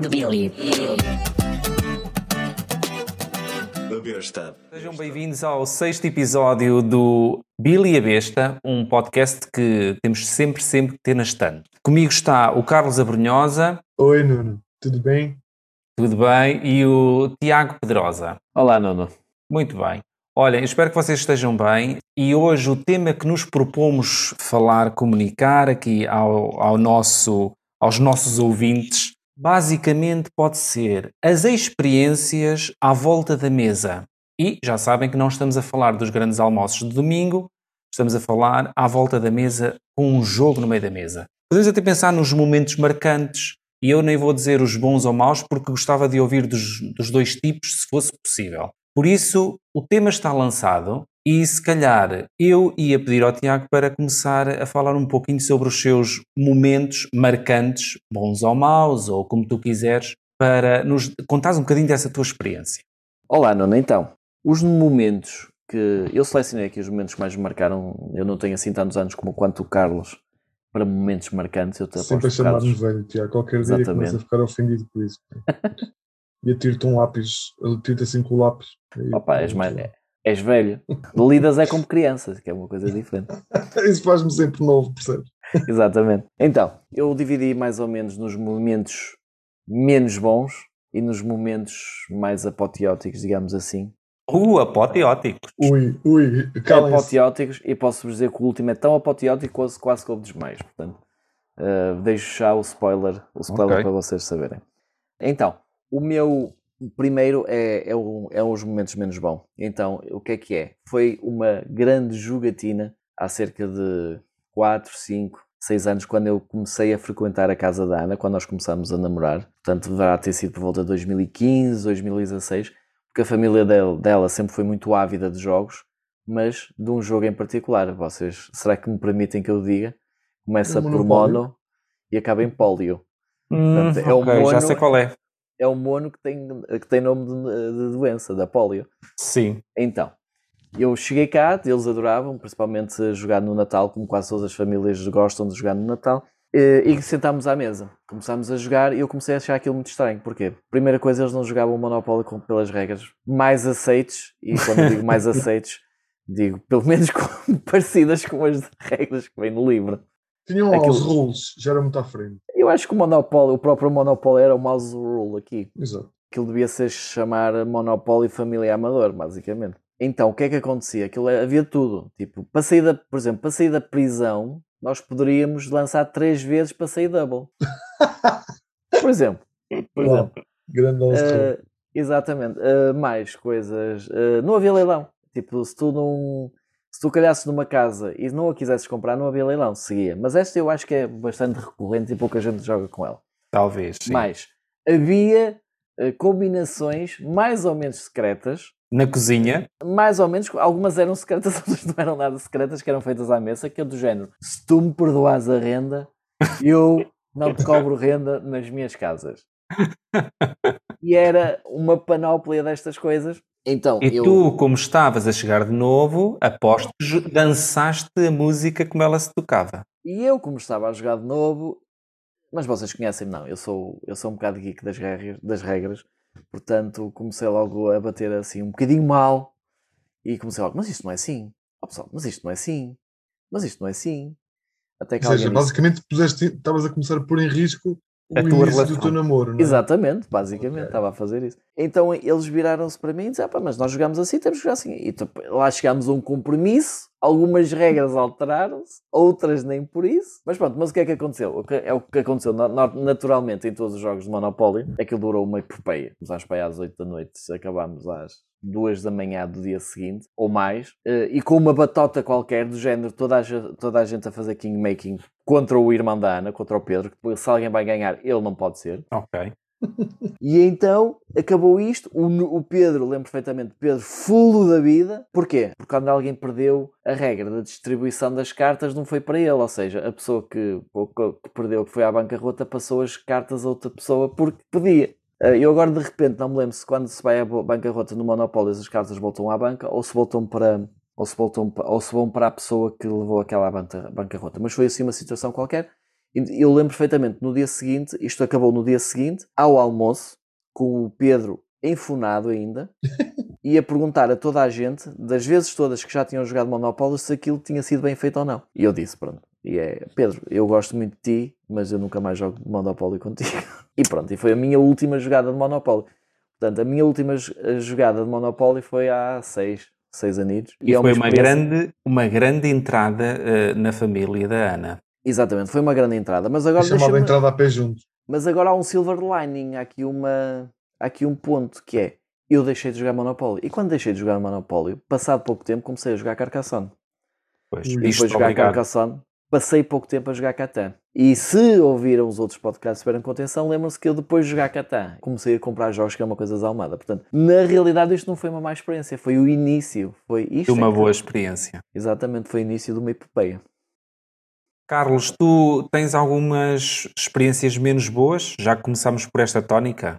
do Billy. A besta. Sejam bem-vindos ao sexto episódio do Billy a Besta, um podcast que temos sempre, sempre que ter na estante. Comigo está o Carlos Abrunhosa, Oi, Nuno. Tudo bem? tudo bem, e o Tiago Pedrosa. Olá, Nuno. Muito bem. Olhem, espero que vocês estejam bem e hoje o tema que nos propomos falar, comunicar aqui ao, ao nosso, aos nossos ouvintes, basicamente pode ser as experiências à volta da mesa. E já sabem que não estamos a falar dos grandes almoços de domingo, estamos a falar à volta da mesa com um jogo no meio da mesa. Podemos até pensar nos momentos marcantes, e eu nem vou dizer os bons ou maus, porque gostava de ouvir dos, dos dois tipos, se fosse possível. Por isso, o tema está lançado e se calhar eu ia pedir ao Tiago para começar a falar um pouquinho sobre os seus momentos marcantes, bons ou maus, ou como tu quiseres, para nos contares um bocadinho dessa tua experiência. Olá, Nuno. Então, os momentos que eu selecionei aqui, os momentos que mais me marcaram, eu não tenho assim tantos anos como quanto o Carlos, para momentos marcantes, eu te Sempre a chamar-me velho, Tiago. Qualquer dia Exatamente. começa a ficar ofendido por isso. e atiro-te um lápis, eu tiro-te assim com o lápis. Opa, és, mais, és velho. Lidas é como criança, que é uma coisa diferente. Isso faz-me sempre novo, percebes? Exatamente. Então, eu dividi mais ou menos nos momentos menos bons e nos momentos mais apoteóticos, digamos assim. Uh, apoteótico. Ui, ui, calem-se. apoteóticos e posso-vos dizer que o último é tão apoteótico quase, quase que houve desmaios. Portanto, uh, deixo já o spoiler, o spoiler Ok. para vocês saberem. Então, o meu primeiro é, é, o- é os momentos menos bons. Então, o que é que é? Foi uma grande jogatina há cerca de 4, 5, 6 anos, quando eu comecei a frequentar a casa da Ana, quando nós começámos a namorar. Portanto, deverá ter sido por volta de 2015, 2016, porque a família dela, dela sempre foi muito ávida de jogos, mas de um jogo em particular. Vocês, será que me permitem que eu diga? Começa por mono e acaba em polio. Hum, Portanto, é o ok, já mono- sei qual é. É um mono que tem, que tem nome de, de doença, da polio. Sim. Então, eu cheguei cá, eles adoravam, principalmente jogar no Natal, como quase todas as famílias gostam de jogar no Natal, eh, e sentámos à mesa. Começámos a jogar e eu comecei a achar aquilo muito estranho. Porquê? Primeira coisa, eles não jogavam o Monopólio com- pelas regras mais aceites, e quando digo mais aceites, digo pelo menos com- parecidas com as regras que vem no livro. Tinham Aquilo- aos rules, já era muito à frente. Eu acho que o Monopólio, o próprio Monopólio era o mouse rule aqui. Exato. Aquilo devia ser chamar Monopólio Família Amador, basicamente. Então, o que é que acontecia? Aquilo é- havia tudo. Tipo, para sair da, por exemplo, para sair da prisão, nós poderíamos lançar três vezes para sair double. Por exemplo. Por Uau. exemplo. Grande. Eh, exatamente. Eh, mais coisas. Eh, não havia leilão. Tipo, se tu não. Se tu calhasses numa casa e não a quisesses comprar, não havia leilão, seguia. Mas esta eu acho que é bastante recorrente e pouca gente joga com ela. Talvez. Sim. Mas havia eh, combinações mais ou menos secretas, Na cozinha. mais ou menos, algumas eram secretas, outras não eram nada secretas, que eram feitas à mesa, que é do género: se tu me perdoas a renda, eu não te cobro renda nas minhas casas. E era uma panóplia destas coisas. Então, E eu. tu, como estavas a chegar de novo, aposto que dançaste a música como ela se tocava. E eu, como estava a jogar de novo, mas vocês conhecem-me, não, eu sou, eu sou um bocado geek das regras, das regras, portanto comecei logo a bater assim um bocadinho mal e comecei logo, mas isto não é assim, ó pessoal, mas isto não é assim, mas isto não é assim. Até que Ou seja, disse- basicamente puseste- estavas a começar a pôr em risco A tua relação. do teu namoro, não é? Exatamente, basicamente, Ok. estava a fazer isso. Então eles viraram-se para mim e disseram, "Ah, mas nós jogamos assim, temos que jogar assim. E lá chegámos a um compromisso, algumas regras alteraram-se, outras nem por isso. Mas pronto, mas o que é que aconteceu? O que, é o que aconteceu na- na- naturalmente em todos os jogos de Monopólio, aquilo durou uma epopeia. Começámos para aí às 8 da noite, acabámos às 2 da manhã do dia seguinte, ou mais, eh, e com uma batota qualquer do género, toda a, toda a gente a fazer kingmaking contra o irmão da Ana, contra o Pedro, que se alguém vai ganhar, ele não pode ser. Ok. E então acabou isto. O, o Pedro, lembro perfeitamente, Pedro fulo da vida. Porquê? Porque quando alguém perdeu a regra da distribuição das cartas, não foi para ele. Ou seja, a pessoa que, que perdeu, que foi à bancarrota, passou as cartas a outra pessoa porque podia. Eh, Eu agora de repente não me lembro se quando se vai à bancarrota no Monopólio as cartas voltam à banca ou se voltam para ou se, voltam, ou se vão para a pessoa que levou aquela banca- bancarrota. Mas foi assim uma situação qualquer Eu lembro perfeitamente, no dia seguinte, isto acabou no dia seguinte, ao almoço, com o Pedro enfunado ainda, e a perguntar a toda a gente, das vezes todas que já tinham jogado Monopólio, se aquilo tinha sido bem feito ou não. E eu disse, pronto, e é, Pedro, eu gosto muito de ti, mas eu nunca mais jogo Monopólio contigo. E pronto, e foi a minha última jogada de Monopólio. Portanto, a minha última jo- jogada de Monopólio foi há seis, seis anos. E, é foi uma grande, uma grande entrada eh, na família da Ana. Exatamente, foi uma grande entrada. Mas agora, chamada entrada a pé junto. mas agora há um silver lining, há aqui, uma, há aqui um ponto que é eu deixei de jogar Monopólio. E quando deixei de jogar Monopólio, passado pouco tempo, comecei a jogar Carcassonne. Pois, E E depois de jogar obrigado. Carcassonne, passei pouco tempo a jogar Catan. E se ouviram os outros podcasts estiveram com atenção, lembram-se que eu depois de jogar Catan comecei a comprar jogos que é uma coisa desalmada. Portanto, na realidade isto não foi uma má experiência, foi o início. Foi isto. De uma é que- boa experiência. Exatamente, foi o início de uma epopeia. Carlos, tu tens algumas experiências menos boas? Já que começámos por esta tónica?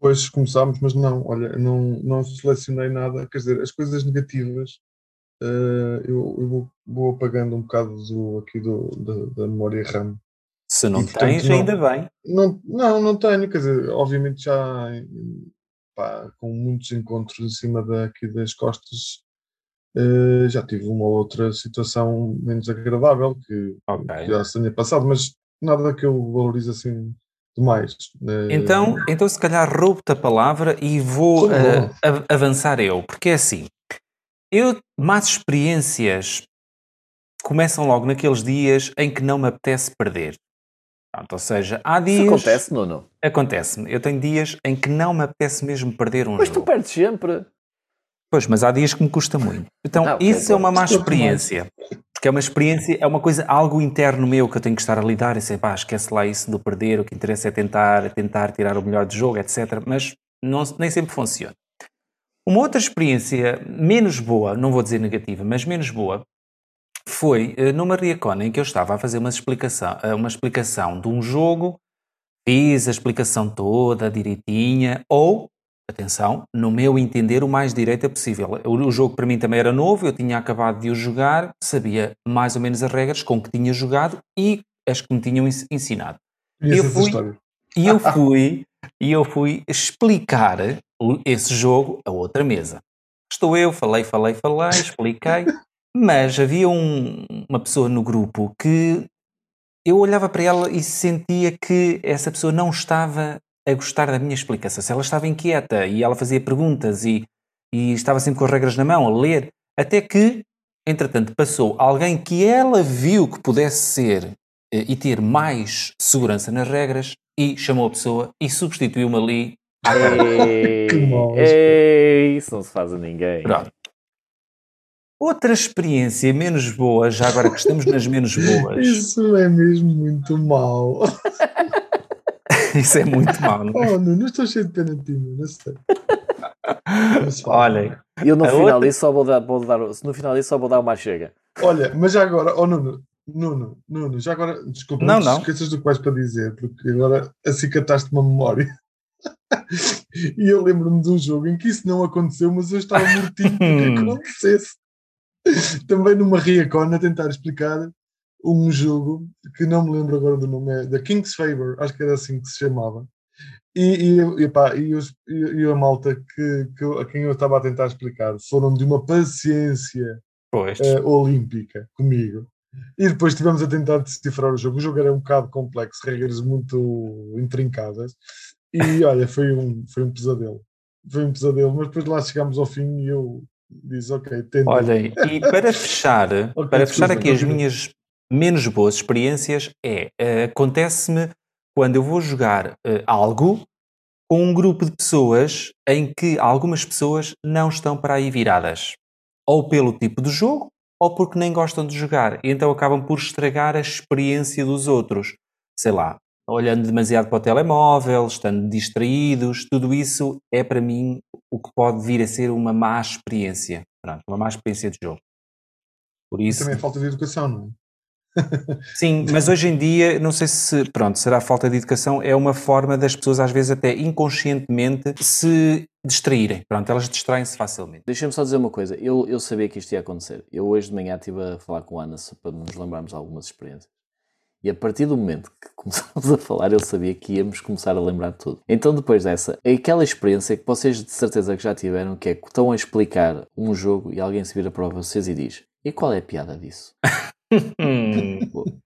Depois começámos, mas não, olha, não, não selecionei nada. Quer dizer, as coisas negativas eh, eu, eu vou, vou apagando um bocado do, aqui do, da, da memória RAM. Se não E, portanto, tens, não. ainda bem. Não, não, não tenho, quer dizer, obviamente já pá, com muitos encontros em cima daqui das costas, eh, já tive uma ou outra situação menos agradável que, Ok. que já se tenha passado, mas nada que eu valorize assim demais. Eh, Então, então se calhar roubo-te a palavra e vou av- avançar eu, porque é assim, eu, más experiências começam logo naqueles dias em que não me apetece perder. Pronto, ou seja, há Isso dias... acontece, Nuno. Acontece-me. Eu tenho dias em que não me apetece mesmo perder um Mas tu jogo. perdes sempre. Pois, mas há dias que me custa muito. Então, Ah, isso é uma má experiência. Porque é uma experiência, é uma coisa, algo interno meu que eu tenho que estar a lidar e dizer, pá, esquece lá isso do perder, o que interessa é tentar, tentar tirar o melhor do jogo, etc. Mas não, nem sempre funciona. Uma outra experiência menos boa, não vou dizer negativa, mas menos boa, foi eh, numa Riacon em que eu estava a fazer uma explicação, eh, uma explicação de um jogo, fiz a explicação toda, direitinha, ou atenção, no meu entender, o mais direita possível. O, jogo para mim também era novo, eu tinha acabado de o jogar, sabia mais ou menos as regras com que tinha jogado e as que me tinham ens- ensinado. conheço eu fui-. E eu fui, e eu fui explicar esse jogo a outra mesa. Estou eu, falei, falei, falei, expliquei, mas havia um- uma pessoa no grupo que eu olhava para ela e sentia que essa pessoa não estava a gostar da minha explicação. Se ela estava inquieta e ela fazia perguntas e, e estava sempre com as regras na mão a ler, até que, entretanto, passou alguém que ela viu que pudesse ser e ter mais segurança nas regras e chamou a pessoa e substituiu-me ali. Ei, Que mau. ei, isso não se faz a ninguém. Pronto. Outra experiência menos boa, já agora que estamos nas menos boas, Isso é mesmo muito mau. isso é muito mau, não é? Oh, não, não estou cheio de pena de ti, não sei. Olhem, Eu no A final outra- disso só vou dar, vou dar, no final disso só vou dar uma chega. Olha, mas já agora, oh Nuno, Nuno, Nuno, já agora, desculpa, Não, não, esqueças do que vais para dizer, porque agora acicataste uma memória. e eu lembro-me de um jogo em que isso não aconteceu, mas eu estava mortinho que acontecesse. Também numa Riacon a tentar explicar um jogo que não me lembro agora do nome, é da King's Favor, acho que era assim que se chamava. E, e, epá, e, os, e, e a malta que, que a quem eu estava a tentar explicar foram de uma paciência eh, olímpica comigo. E depois estivemos a tentar decifrar o jogo. O jogo era um bocado complexo, regras muito intrincadas. E olha, foi um, foi um pesadelo. Foi um pesadelo, mas depois lá chegámos ao fim e eu disse: Ok, tenta. Olhem, e para fechar, Ok, para fechar aqui as minhas menos boas experiências, é eh, acontece-me quando eu vou jogar eh, algo com um grupo de pessoas em que algumas pessoas não estão para aí viradas, ou pelo tipo de jogo, ou porque nem gostam de jogar, e então acabam por estragar a experiência dos outros. Sei lá, olhando demasiado para o telemóvel, estando distraídos, tudo isso é para mim o que pode vir a ser uma má experiência. Pronto, uma má experiência de jogo. Por E isso, também é falta de educação, não é? Sim, mas hoje em dia, não sei se, pronto, será falta de educação, é uma forma das pessoas às vezes até inconscientemente se distraírem. Pronto, elas distraem-se facilmente. Deixa-me só dizer uma coisa. Eu, eu sabia que isto ia acontecer. Eu hoje de manhã estive a falar com a Ana para nos lembrarmos de algumas experiências. E a partir do momento que começámos a falar, eu sabia que íamos começar a lembrar de tudo. Então, depois dessa, é aquela experiência que vocês de certeza que já tiveram, que é que estão a explicar um jogo e alguém se vira para vocês e diz: E qual é a piada disso? Hum,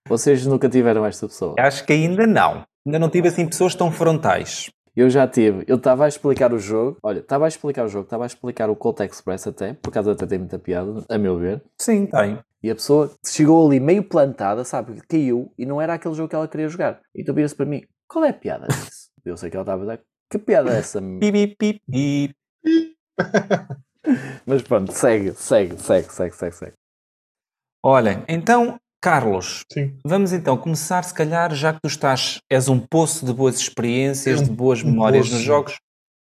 Vocês nunca tiveram esta pessoa. acho que ainda não. Ainda não tive assim pessoas tão frontais. Eu já tive. Eu estava a explicar o jogo. Olha, estava a explicar o jogo, estava a explicar o Colt Express até, por causa até tem muita piada, a meu ver. Sim, tem. E a pessoa chegou ali meio plantada, sabe? Caiu e não era aquele jogo que ela queria jogar. Então vira-se para mim: qual é a piada disso? Eu sei que ela estava a dizer: que piada é essa? Mas pronto, segue, segue, segue, segue, segue, segue. Olhem, então, Carlos, Sim. vamos então começar, se calhar, já que tu estás, és um poço de boas experiências, Um- de boas um memórias poço. nos jogos,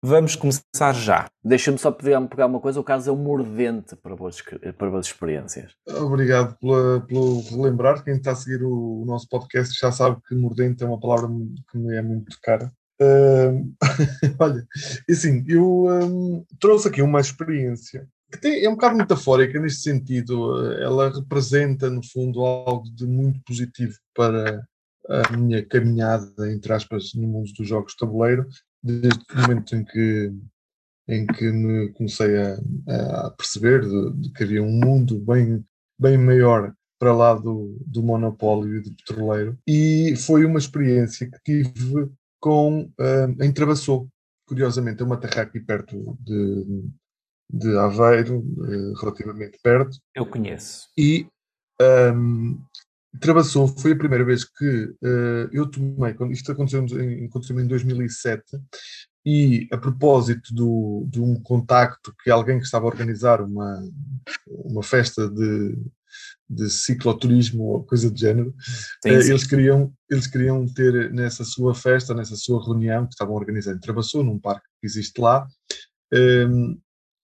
vamos começar já. Deixa-me só pegar, pegar uma coisa: o Carlos é um mordente para boas, para boas experiências. Obrigado pela, pelo relembrar. Quem está a seguir o, o nosso podcast já sabe que mordente é uma palavra que me é muito cara. Ahm, olha, e assim, eu ahm, trouxe aqui uma experiência que tem- é um bocado metafórica neste sentido. Ela representa, no fundo, algo de muito positivo para a minha caminhada, entre aspas, no mundo dos jogos de tabuleiro, desde o momento em que em que me comecei a, a perceber de, de que havia um mundo bem, bem maior para lá do, do monopólio e do petroleiro. E foi uma experiência que tive com, ah, em Travassou. Curiosamente, é uma terra aqui perto de, de Aveiro, eh, relativamente perto, Eu conheço. e um, Travassou foi a primeira vez que eh, eu tomei, isto aconteceu em, aconteceu em 2007, e a propósito do, de um contacto que alguém que estava a organizar uma, uma festa de, de cicloturismo ou coisa do género, Sim, eh, sim. Eles, queriam, eles queriam ter nessa sua festa, nessa sua reunião que estavam organizando em Travassou, num parque que existe lá, um,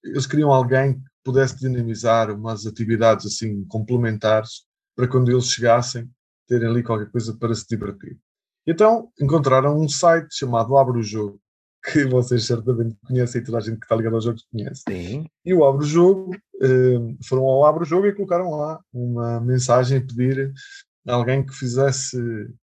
eles queriam alguém que pudesse dinamizar umas atividades assim complementares para quando eles chegassem terem ali qualquer coisa para se divertir. Então encontraram um site chamado Abre o Jogo, que vocês certamente conhecem e toda a gente que está ligada aos jogos conhece. Sim. E o Abre o Jogo, eh, foram ao Abre o Jogo e colocaram lá uma mensagem a pedir a alguém que fizesse,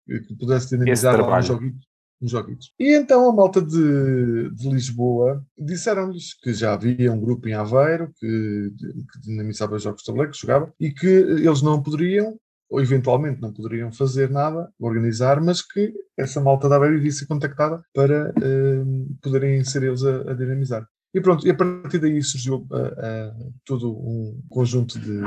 que pudesse dinamizar lá trabalho. Uns joguitos. E então a malta de, de Lisboa disseram-lhes que já havia um grupo em Aveiro que, que dinamizava jogos de tabuleiro, que jogava, e que eles não poderiam, ou eventualmente não poderiam fazer nada, organizar, mas que essa malta de Aveiro iria ser contactada para eh, poderem ser eles a, a dinamizar. E pronto, e a partir daí surgiu ah, ah, todo um conjunto de,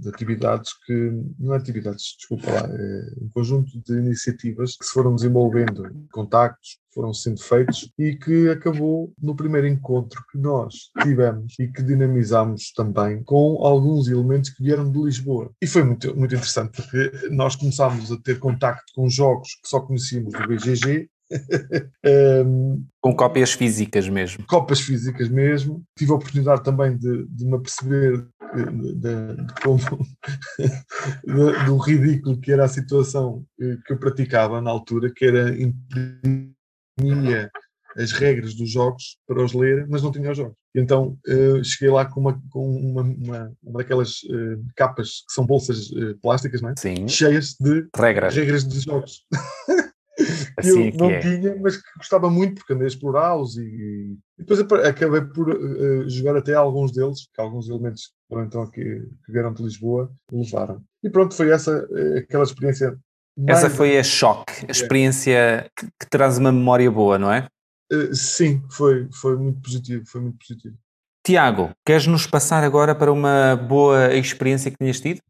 de atividades que, não é atividades, desculpa lá, é um conjunto de iniciativas que se foram desenvolvendo, contactos que foram sendo feitos e que acabou no primeiro encontro que nós tivemos e que dinamizámos também com alguns elementos que vieram de Lisboa. E foi muito, muito interessante porque nós começámos a ter contacto com jogos que só conhecíamos do BGG. Um, Com cópias físicas mesmo. copas físicas mesmo. Tive a oportunidade também de, de me aperceber de, de- de como de- do ridículo que era a situação eh, que eu praticava na altura, que era imprimia as regras dos jogos para os ler, mas não tinha os jogos. Então eh, cheguei lá com uma, com uma, uma, uma daquelas eh, capas que são bolsas eh, plásticas, não é? Sim. cheias de Regras. regras de jogos. que Assim eu é que não é. tinha, mas que gostava muito porque andei a explorá-los e, e depois acabei por eh, jogar até alguns deles, que alguns elementos que foram então aqui, que vieram de Lisboa levaram. E pronto, foi essa eh, aquela experiência. Essa foi a choque, a experiência que, que traz uma memória boa, não é? eh, sim, foi, foi muito positivo, foi muito positivo. Tiago, queres nos passar agora para uma boa experiência que tinhas tido?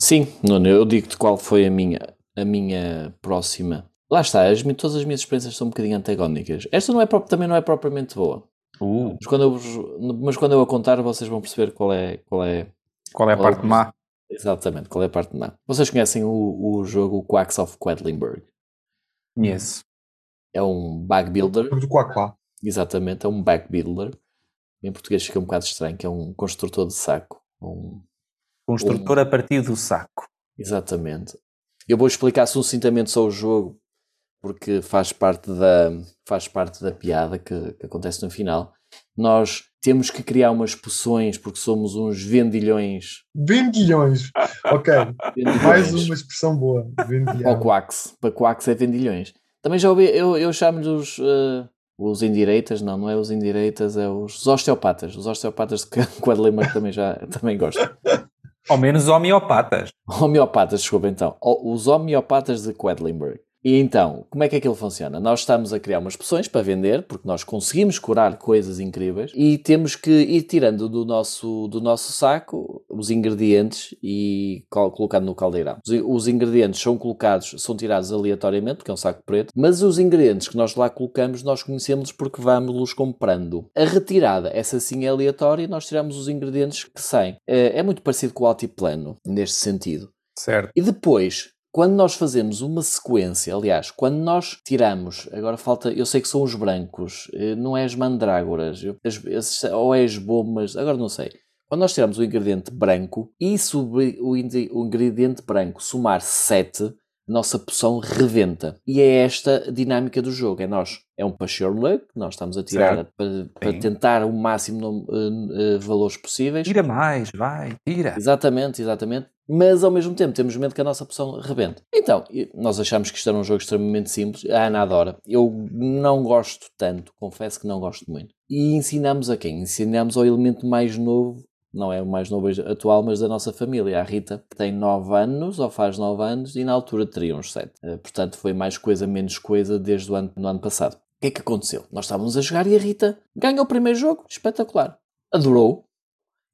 Sim, Nuno, eu digo-te qual foi a minha, a minha próxima. Lá está, as, todas as minhas experiências são um bocadinho antagónicas. Esta não é, também não é propriamente boa. Uh, Mas quando, eu, mas quando eu a contar, vocês vão perceber qual é, qual é qual é a Qual é parte o- má? exatamente qual é a parte má. Vocês conhecem o, o jogo Quacks of Quedlinburg? Conheço. É um bag builder, Do Quaquá. exatamente, é um bag builder. Em português fica um bocado estranho, que é um construtor de saco. Um, Construtor a partir do saco. Exatamente. Eu vou explicar sucintamente só o jogo, porque faz parte da, faz parte da piada que, que acontece no final. nós temos que criar umas poções porque somos uns vendilhões. Vendilhões. Ok. vendilhões. Mais uma expressão boa. O. Para Quax é vendilhões. Também já ouvi, eu, eu chamo-lhes os, eh, os indireitas, não, não é os indireitas, é os, os osteopatas. Os osteopatas de Quadlimer também já também gosto. Ao menos homeopatas. Homeopatas, desculpa então. O- Os homeopatas de Quedlinburg. E então, como é que aquilo funciona? Nós estamos a criar umas poções para vender, porque nós conseguimos curar coisas incríveis e temos que ir tirando do nosso, do nosso saco os ingredientes e col- colocando no caldeirão. Os, ingredientes são colocados, são tirados aleatoriamente, porque é um saco preto, mas os ingredientes que nós lá colocamos, nós conhecemos porque vamos-los comprando. A retirada, essa sim é aleatória, nós tiramos os ingredientes que saem. É, é muito parecido com o altiplano, neste sentido. Certo. E depois, quando nós fazemos uma sequência, aliás, quando nós tiramos, agora falta, eu sei que são os brancos, eh, não é as mandrágoras, ou é as bombas, agora não sei. Quando nós tiramos o ingrediente branco e sobre o, ingrediente branco somar 7, a nossa poção rebenta. E é esta a dinâmica do jogo. É nós, é um Passion Luck, nós estamos a tirar Certo. para, para tentar o máximo de valores possíveis. Tira mais, vai, tira. Exatamente, exatamente. Mas ao mesmo tempo temos medo que a nossa poção rebente. Então, nós achamos que isto era um jogo extremamente simples. A Ana adora. Eu não gosto tanto, confesso que não gosto muito. E ensinamos a quem? Ensinamos ao elemento mais novo, não é o mais novo atual, mas da nossa família, a Rita, que tem 9 anos, ou faz 9 anos, e na altura teria uns 7. Eh, Portanto, foi mais coisa, menos coisa desde o ano, no ano passado. O que é que aconteceu? Nós estávamos a jogar e a Rita ganhou o primeiro jogo, espetacular. Adorou.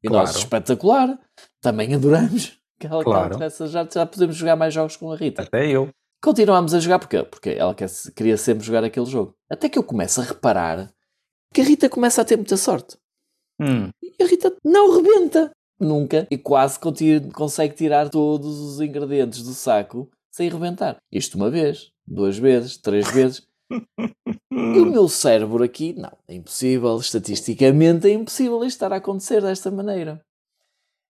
E nós, Claro. espetacular. Também adoramos. Que ela, Claro. tivesse- já, já podemos jogar mais jogos com a Rita. Até eu. Continuámos a jogar porque, porque ela quer- queria sempre jogar aquele jogo. Até que eu começo a reparar que a Rita começa a ter muita sorte. Hum, E a Rita não rebenta. Nunca. E quase consegue tirar todos os ingredientes do saco sem rebentar. Isto uma vez, duas vezes, três vezes. E o meu cérebro aqui, não, é impossível, estatisticamente é impossível isto estar a acontecer desta maneira.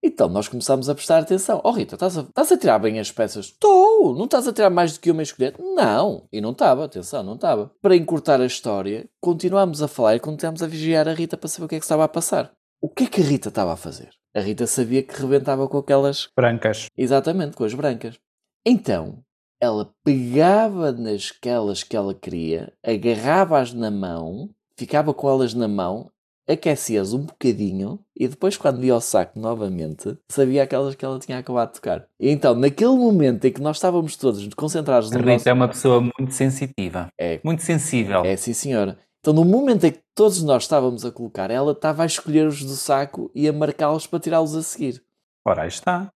Então nós começámos a prestar atenção. Oh Rita, estás a, estás a tirar bem as peças? Estou! Não estás a tirar mais do que uma escolher? Não! E não estava, atenção, não estava. Para encurtar a história, continuámos a falar e continuámos a vigiar a Rita para saber o que é que estava a passar. O que é que a Rita estava a fazer? A Rita sabia que rebentava com aquelas brancas. Exatamente, com as brancas. Então, ela pegava nasquelas que ela queria, agarrava-as na mão, ficava com elas na mão, aquecia-as um bocadinho e depois, quando ia ao saco novamente, sabia aquelas que ela tinha acabado de tocar. E então, naquele momento em que nós estávamos todos concentrados A no Rita nosso... é uma pessoa muito sensitiva. É, Muito sensível. é sim, senhora. Então, no momento em que todos nós estávamos a colocar, ela estava a escolher os do saco e a marcá-los para tirá-los a seguir. Ora, aí está.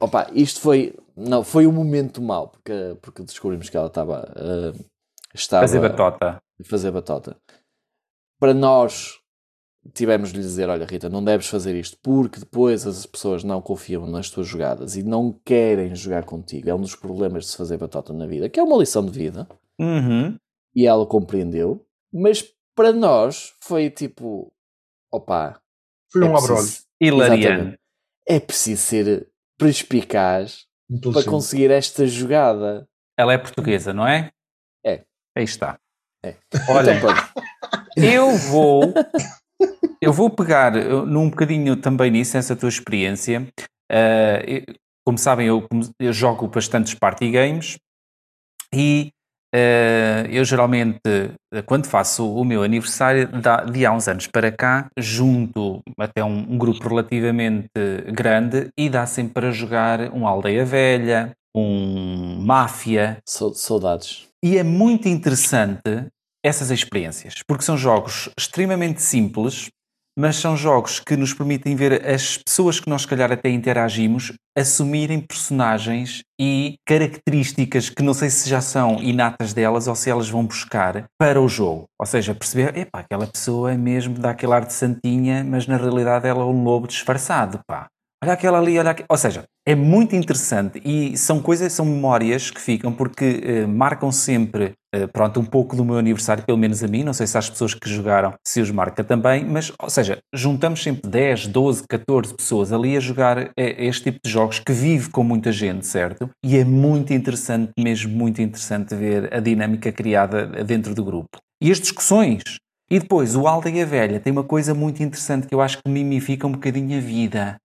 Opa, isto foi. Não, foi um momento mau, porque, porque descobrimos que ela estava. ah, estava Fazer batota. fazer batota. Para nós, tivemos de lhe dizer: olha, Rita, não deves fazer isto, porque depois as pessoas não confiam nas tuas jogadas e não querem jogar contigo. É um dos problemas de se fazer batota na vida, que é uma lição de vida. Uhum. E ela compreendeu, mas para nós foi tipo: opa, Foi um é abrolho. Exatamente. é preciso ser perspicaz para conseguir esta jogada. Ela é portuguesa, não é? É. Aí está. É. Olha, Então, pronto. eu vou. Eu vou pegar uh, num bocadinho também nisso, nessa tua experiência. Uh, como sabem, eu, eu jogo bastantes party games e uh, eu geralmente, quando faço o meu aniversário, de há uns anos para cá, junto até um, um grupo relativamente grande e dá sempre para jogar um Aldeia Velha, um Máfia, Sau- Saudades. e é muito interessante essas experiências, porque são jogos extremamente simples, mas são jogos que nos permitem ver as pessoas que nós, se calhar, até interagimos assumirem personagens e características que não sei se já são inatas delas ou se elas vão buscar para o jogo. Ou seja, perceber, epá, aquela pessoa é mesmo daquele ar de santinha, mas na realidade ela é um lobo disfarçado, pá. Olha aquela ali, olha aqui. Ou seja, é muito interessante e são coisas, são memórias que ficam porque eh, marcam sempre, eh, pronto, um pouco do meu aniversário, pelo menos a mim. Não sei se as pessoas que jogaram se os marca também, mas, ou seja, juntamos sempre 10, 12, 14 pessoas ali a jogar eh, este tipo de jogos que vive com muita gente, certo? E é muito interessante, mesmo muito interessante ver a dinâmica criada dentro do grupo. E as discussões E depois, o Aldeia Velha tem uma coisa muito interessante que eu acho que mimifica um bocadinho a vida,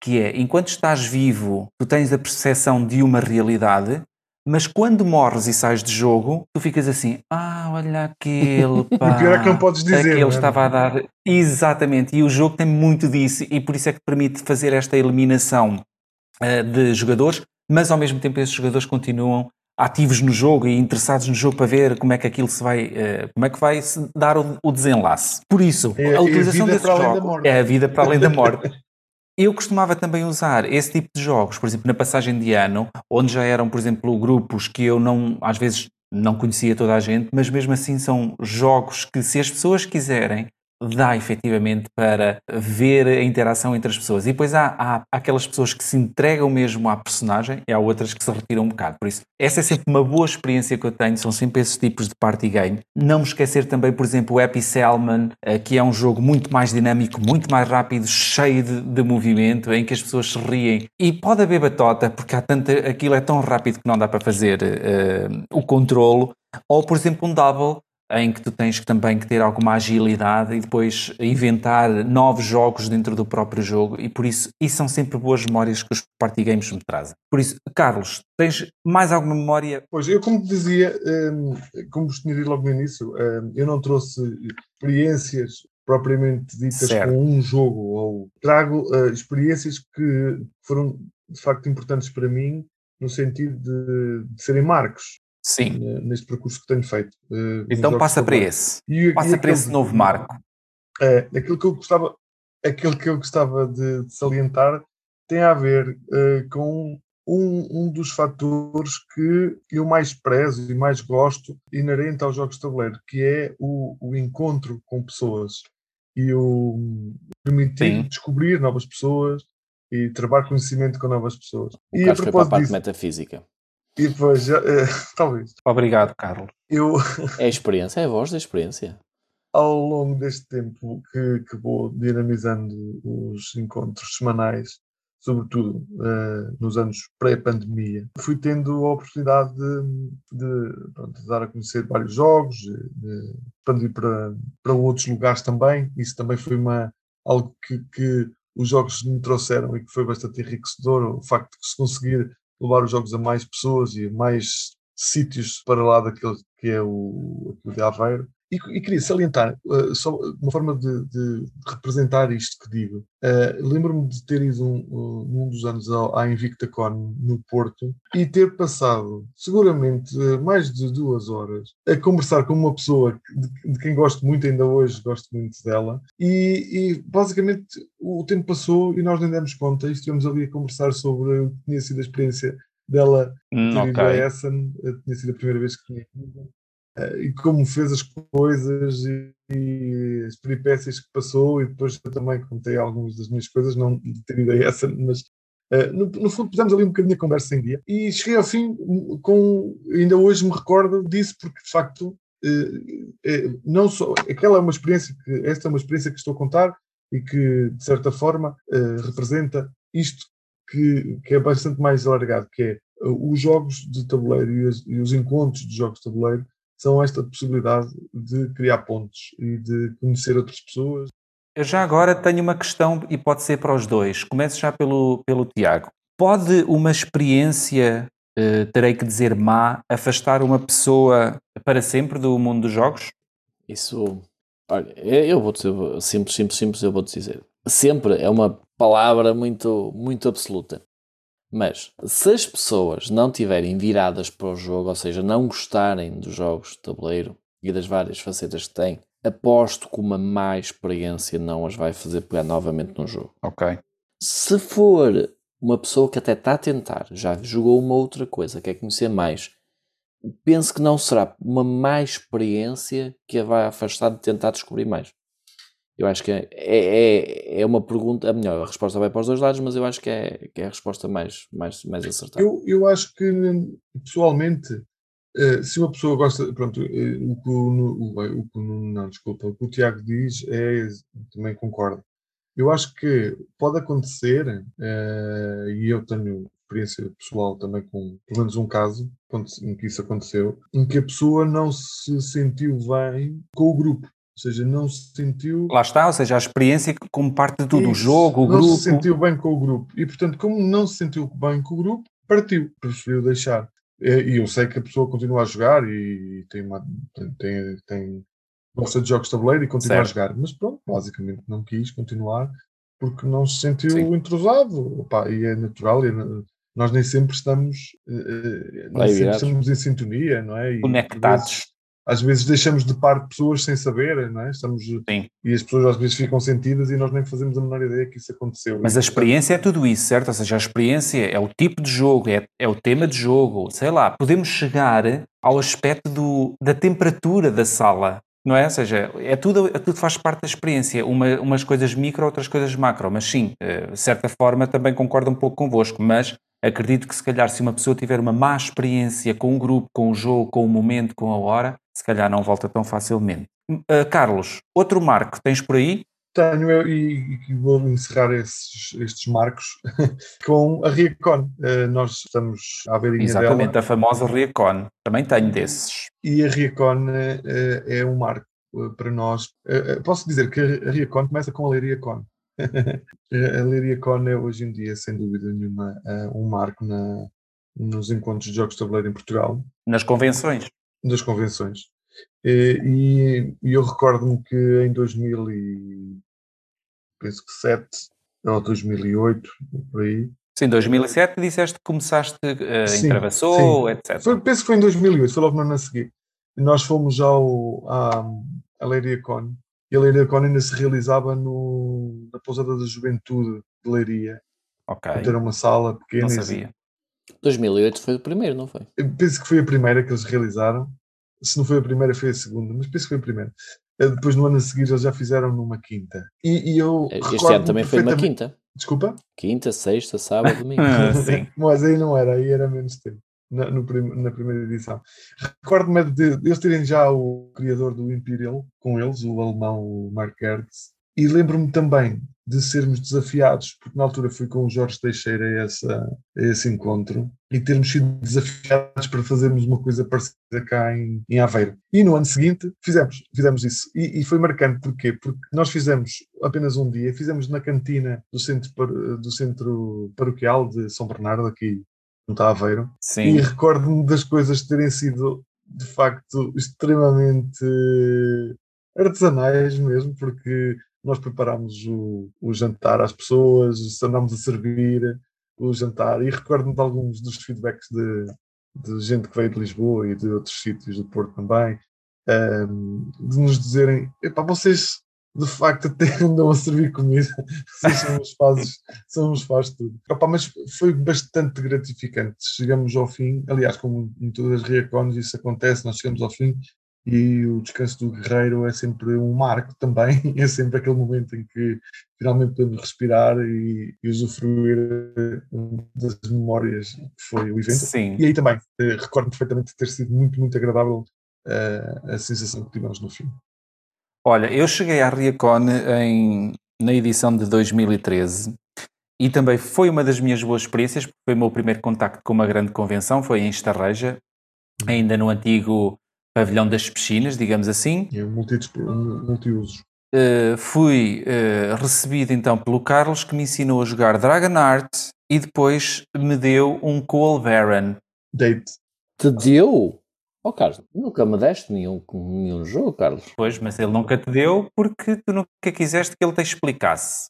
que é, enquanto estás vivo, tu tens a percepção de uma realidade, mas quando morres e sais de jogo, tu ficas assim, ah, olha aquele, pá. O pior é que não podes dizer. Aquele é? estava a dar. Exatamente, e o jogo tem muito disso, e por isso é que permite fazer esta eliminação uh, de jogadores, mas ao mesmo tempo esses jogadores continuam ativos no jogo e interessados no jogo para ver como é que aquilo se vai, uh, como é que vai dar o, o desenlace. Por isso, É- a é utilização desse para além da jogo é a vida para além da morte. Eu costumava também usar esse tipo de jogos, por exemplo, na passagem de ano, onde já eram, por exemplo, grupos que eu não, às vezes, não conhecia toda a gente, mas mesmo assim são jogos que, se as pessoas quiserem, dá efetivamente para ver a interação entre as pessoas. E depois há, há aquelas pessoas que se entregam mesmo à personagem e há outras que se retiram um bocado. Por isso, essa é sempre uma boa experiência que eu tenho, são sempre esses tipos de party game. Não me esquecer também, por exemplo, o Happy Salmon, eh, que é um jogo muito mais dinâmico, muito mais rápido, cheio de, de movimento, em que as pessoas se riem. E pode haver batota, porque há aquilo é tão rápido que não dá para fazer eh, o controlo. Ou, por exemplo, um double, em que tu tens que também que ter alguma agilidade e depois inventar novos jogos dentro do próprio jogo e por isso, isso são sempre boas memórias que os party games me trazem. Por isso, Carlos, tens mais alguma memória? Pois, eu como te dizia, hum, como vos tinha dito logo no início, hum, eu não trouxe experiências propriamente ditas Certo. com um jogo, ou trago uh, experiências que foram de facto importantes para mim, no sentido de, de serem marcos Sim. neste percurso que tenho feito. uh, nos Então passa para esse. E- e Passa para aquele- esse novo marco. É, aquilo que eu gostava, aquilo que eu gostava de, de salientar tem a ver eh, com um, um dos fatores que eu mais prezo e mais gosto inerente aos jogos de tabuleiro, que é o, o encontro com pessoas e o permitir Sim. descobrir novas pessoas e trabalhar conhecimento com novas pessoas. O e a Carlos foi para a propósito parte disso, metafísica. E depois, já, eh, talvez, Obrigado, Carlos. eu É a experiência, é a voz da experiência. ao longo deste tempo que, que vou dinamizando os encontros semanais, sobretudo eh, nos anos pré-pandemia, fui tendo a oportunidade de, de, pronto, de dar a conhecer vários jogos, de expandir para, para outros lugares também. Isso também foi uma, algo que, que os jogos me trouxeram e que foi bastante enriquecedor. O facto de se conseguir levar os jogos a mais pessoas e a mais sítios para lá daquele que é o, aquilo de Aveiro. E, e queria salientar, uh, só uma forma de, de representar isto que digo. Uh, Lembro-me de ter ido um, um, num dos anos ao, à InvictaCon no Porto e ter passado seguramente uh, mais de duas horas a conversar com uma pessoa de, de quem gosto muito ainda hoje, gosto muito dela, e, e, basicamente o tempo passou e nós nem demos conta e estivemos ali a conversar sobre o que tinha sido a experiência dela Hum, ter ido a. Essen, eh, tinha sido a primeira vez que tinha ido, eh, e como fez as coisas e, e as peripécias que passou, e depois eu também contei algumas das minhas coisas, não ter ido a Essen, mas eh, no, no fundo pusemos ali um bocadinho a conversa em dia, e cheguei ao fim com, ainda hoje me recordo disso, porque de facto, eh, eh, não só, aquela é uma experiência, que, esta é uma experiência que estou a contar, e que de certa forma eh, representa isto que, que é bastante mais alargado, que é uh, os jogos de tabuleiro e os, e os encontros de jogos de tabuleiro são esta possibilidade de criar pontos e de conhecer outras pessoas. Eu já agora tenho uma questão e pode ser para os dois. Começo já pelo, pelo Tiago. Pode uma experiência, eh, terei que dizer má, afastar uma pessoa para sempre do mundo dos jogos? Isso, olha, eu vou dizer simples, simples, simples, eu vou dizer. Sempre é uma palavra muito, muito absoluta. Mas se as pessoas não tiverem viradas para o jogo, ou seja, não gostarem dos jogos de tabuleiro e das várias facetas que têm, aposto que uma má experiência não as vai fazer pegar novamente no jogo. Ok. Se for uma pessoa que até está a tentar, já jogou uma outra coisa, quer conhecer mais, penso que não será uma má experiência que a vai afastar de tentar descobrir mais. Eu acho que é, é, é uma pergunta, a melhor, a resposta vai para os dois lados, mas eu acho que é, que é a resposta mais, mais, mais acertada. Eu, eu acho que, pessoalmente, eh, se uma pessoa gosta, pronto, eh, o que o, o, o não, desculpa, o que o Tiago diz é, também concordo. Eu acho que pode acontecer, eh, e eu tenho experiência pessoal também com pelo menos um caso em que isso aconteceu, em que a pessoa não se sentiu bem com o grupo. Ou seja, não se sentiu. Lá está, ou seja, a experiência como parte de tudo, o jogo, o não grupo. se sentiu bem com o grupo. E, portanto, como não se sentiu bem com o grupo, partiu, preferiu deixar. E eu sei que a pessoa continua a jogar e tem, uma, tem, tem, gosta de jogos de tabuleiro e continua Certo. a jogar. Mas pronto, basicamente não quis continuar porque não se sentiu Sim. entrosado. Opa, e é natural, e é na- nós nem sempre estamos, nem sempre estamos em sintonia, não é? E, Conectados. Às vezes deixamos de parte pessoas sem saber, não é? Estamos, Sim. E as pessoas às vezes ficam sentidas e nós nem fazemos a menor ideia que isso aconteceu. Mas a experiência é tudo isso, certo? Ou seja, a experiência é o tipo de jogo, é, é o tema de jogo, sei lá, podemos chegar ao aspecto do, da temperatura da sala, não é? Ou seja, é tudo, é tudo faz parte da experiência, Uma, umas coisas micro, outras coisas macro, mas sim, eh, de certa forma também concordo um pouco convosco, mas acredito que se calhar se uma pessoa tiver uma má experiência com o grupo, com o jogo, com o momento, com a hora, se calhar não volta tão facilmente. Eh, Carlos, outro marco tens por aí? Tenho eu e, e vou encerrar esses, estes marcos com a Riacon. Eh, nós estamos à beirinha Exatamente, dela a famosa Recon. Também tenho desses. e a Riacon eh, é um marco para nós. Posso dizer que a Riacon começa com a Leiria Con. a Leiria Con é hoje em dia, sem dúvida nenhuma, um marco na, nos encontros de jogos de tabuleiro em Portugal. Nas convenções. Das convenções. E, e- e eu recordo-me que em 2000 e penso que 7 ou 2008, por aí, Sim, em 2007 disseste que começaste eh, em Travassou, sim. etc. foi, penso que foi em 2008, foi logo no ano a seguir. Nós fomos ao, à, à Leiria Con e a Leiria Con ainda se realizava no, na Pousada da Juventude de Leiria. Ok, Era uma sala pequena. não sabia. 2008 foi o primeiro, não foi? Eu penso que foi a primeira que eles realizaram. Se não foi a primeira, foi a segunda, mas penso que foi a primeira. Eh, Depois, no ano a seguir, eles já fizeram numa quinta. E, e eu. Este recordo-me ano também foi uma quinta. Desculpa? Quinta, sexta, sábado, domingo. Ah, sim. Mas aí não era, aí era menos tempo. Na, no prim- na primeira edição. Recordo-me de, de eles terem já o criador do Imperial com eles, o alemão o Mark Gertz. E lembro-me também de sermos desafiados, porque na altura fui com o Jorge Teixeira a, essa, a esse encontro, e termos sido desafiados para fazermos uma coisa parecida cá em, em Aveiro. E no ano seguinte fizemos, fizemos isso. E, e foi marcante, porquê? Porque nós fizemos apenas um dia, fizemos na cantina do centro, do centro paroquial de São Bernardo, aqui junto a Aveiro, e Sim, recordo-me das coisas terem sido de facto extremamente artesanais mesmo, porque nós preparámos o, o jantar às pessoas, andámos a servir o jantar e recordo-me de alguns dos feedbacks de, de gente que veio de Lisboa e de outros sítios do Porto também, ahm, de nos dizerem, epá, vocês de facto até andam a servir comida, vocês são os fazes, são os faz tudo. Opa, mas foi bastante gratificante. Chegamos ao fim, aliás, como em todas as reacons isso acontece, nós chegamos ao fim e o descanso do guerreiro é sempre um marco também, é sempre aquele momento em que finalmente podemos respirar e, e usufruir eh, das memórias que foi o evento. sim. E aí também, eh, recordo perfeitamente de ter sido muito, muito agradável eh, a sensação que tivemos no fim. Olha, eu cheguei à Riacon em, na edição de 2013 e também foi uma das minhas boas experiências, porque foi o meu primeiro contacto com uma grande convenção, foi em Estarreja, ainda no antigo pavilhão das piscinas, digamos assim. É multi- multiusos. Uh, fui uh, recebido então pelo Carlos que me ensinou a jogar Dragonheart e depois me deu um Coal Baron. Date. Te deu? Oh, Carlos, nunca me deste nenhum, nenhum jogo, Carlos. Pois, mas ele nunca te deu porque tu nunca quiseste que ele te explicasse.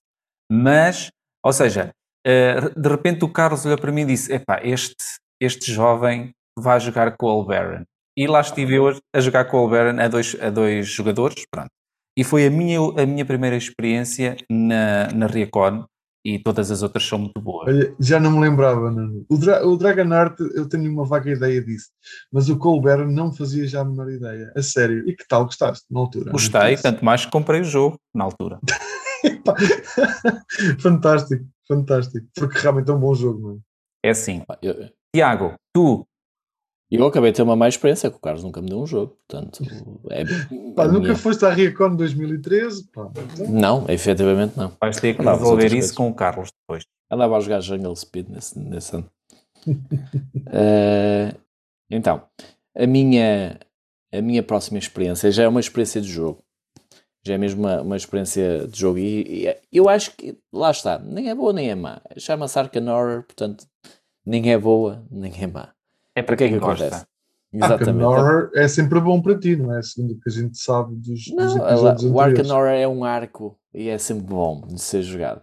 Mas, ou seja, uh, de repente o Carlos olhou para mim e disse: Epá, este, este jovem vai jogar Coal Baron. E lá estive eu a jogar Coal Baron a dois, a dois jogadores, pronto. E foi a minha, a minha primeira experiência na, na Riacon e todas as outras são muito boas. Olha, já não me lembrava. O, Dra o Dragonheart, eu tenho uma vaga ideia disso, mas o Colbert não fazia já a menor ideia. A sério. E que tal? Gostaste na altura? Gostei, tanto mais que comprei o jogo na altura. fantástico, fantástico. Porque realmente é um bom jogo, não é? É assim. Eu, Tiago, tu eu acabei de ter uma má experiência, que o Carlos nunca me deu um jogo, portanto. É, pá, é nunca minha... foste à Riacon 2013? Pá. Não, efetivamente não. Vais ter que Andava resolver isso vezes. com o Carlos depois. Andava a jogar Jungle Speed nesse, nesse ano. uh, então, a minha, a minha próxima experiência já é uma experiência de jogo. Já é mesmo uma, uma experiência de jogo. E, e eu acho que, lá está, nem é boa nem é má. Chama-se Horror, portanto, nem é boa nem é má. É para O que é que gosta. acontece? Arkham Horror é sempre bom para ti, não é? Segundo o que a gente sabe dos, dos Não, ela- episódios o anteriores. Arkham Horror é um arco e é sempre bom de ser jogado.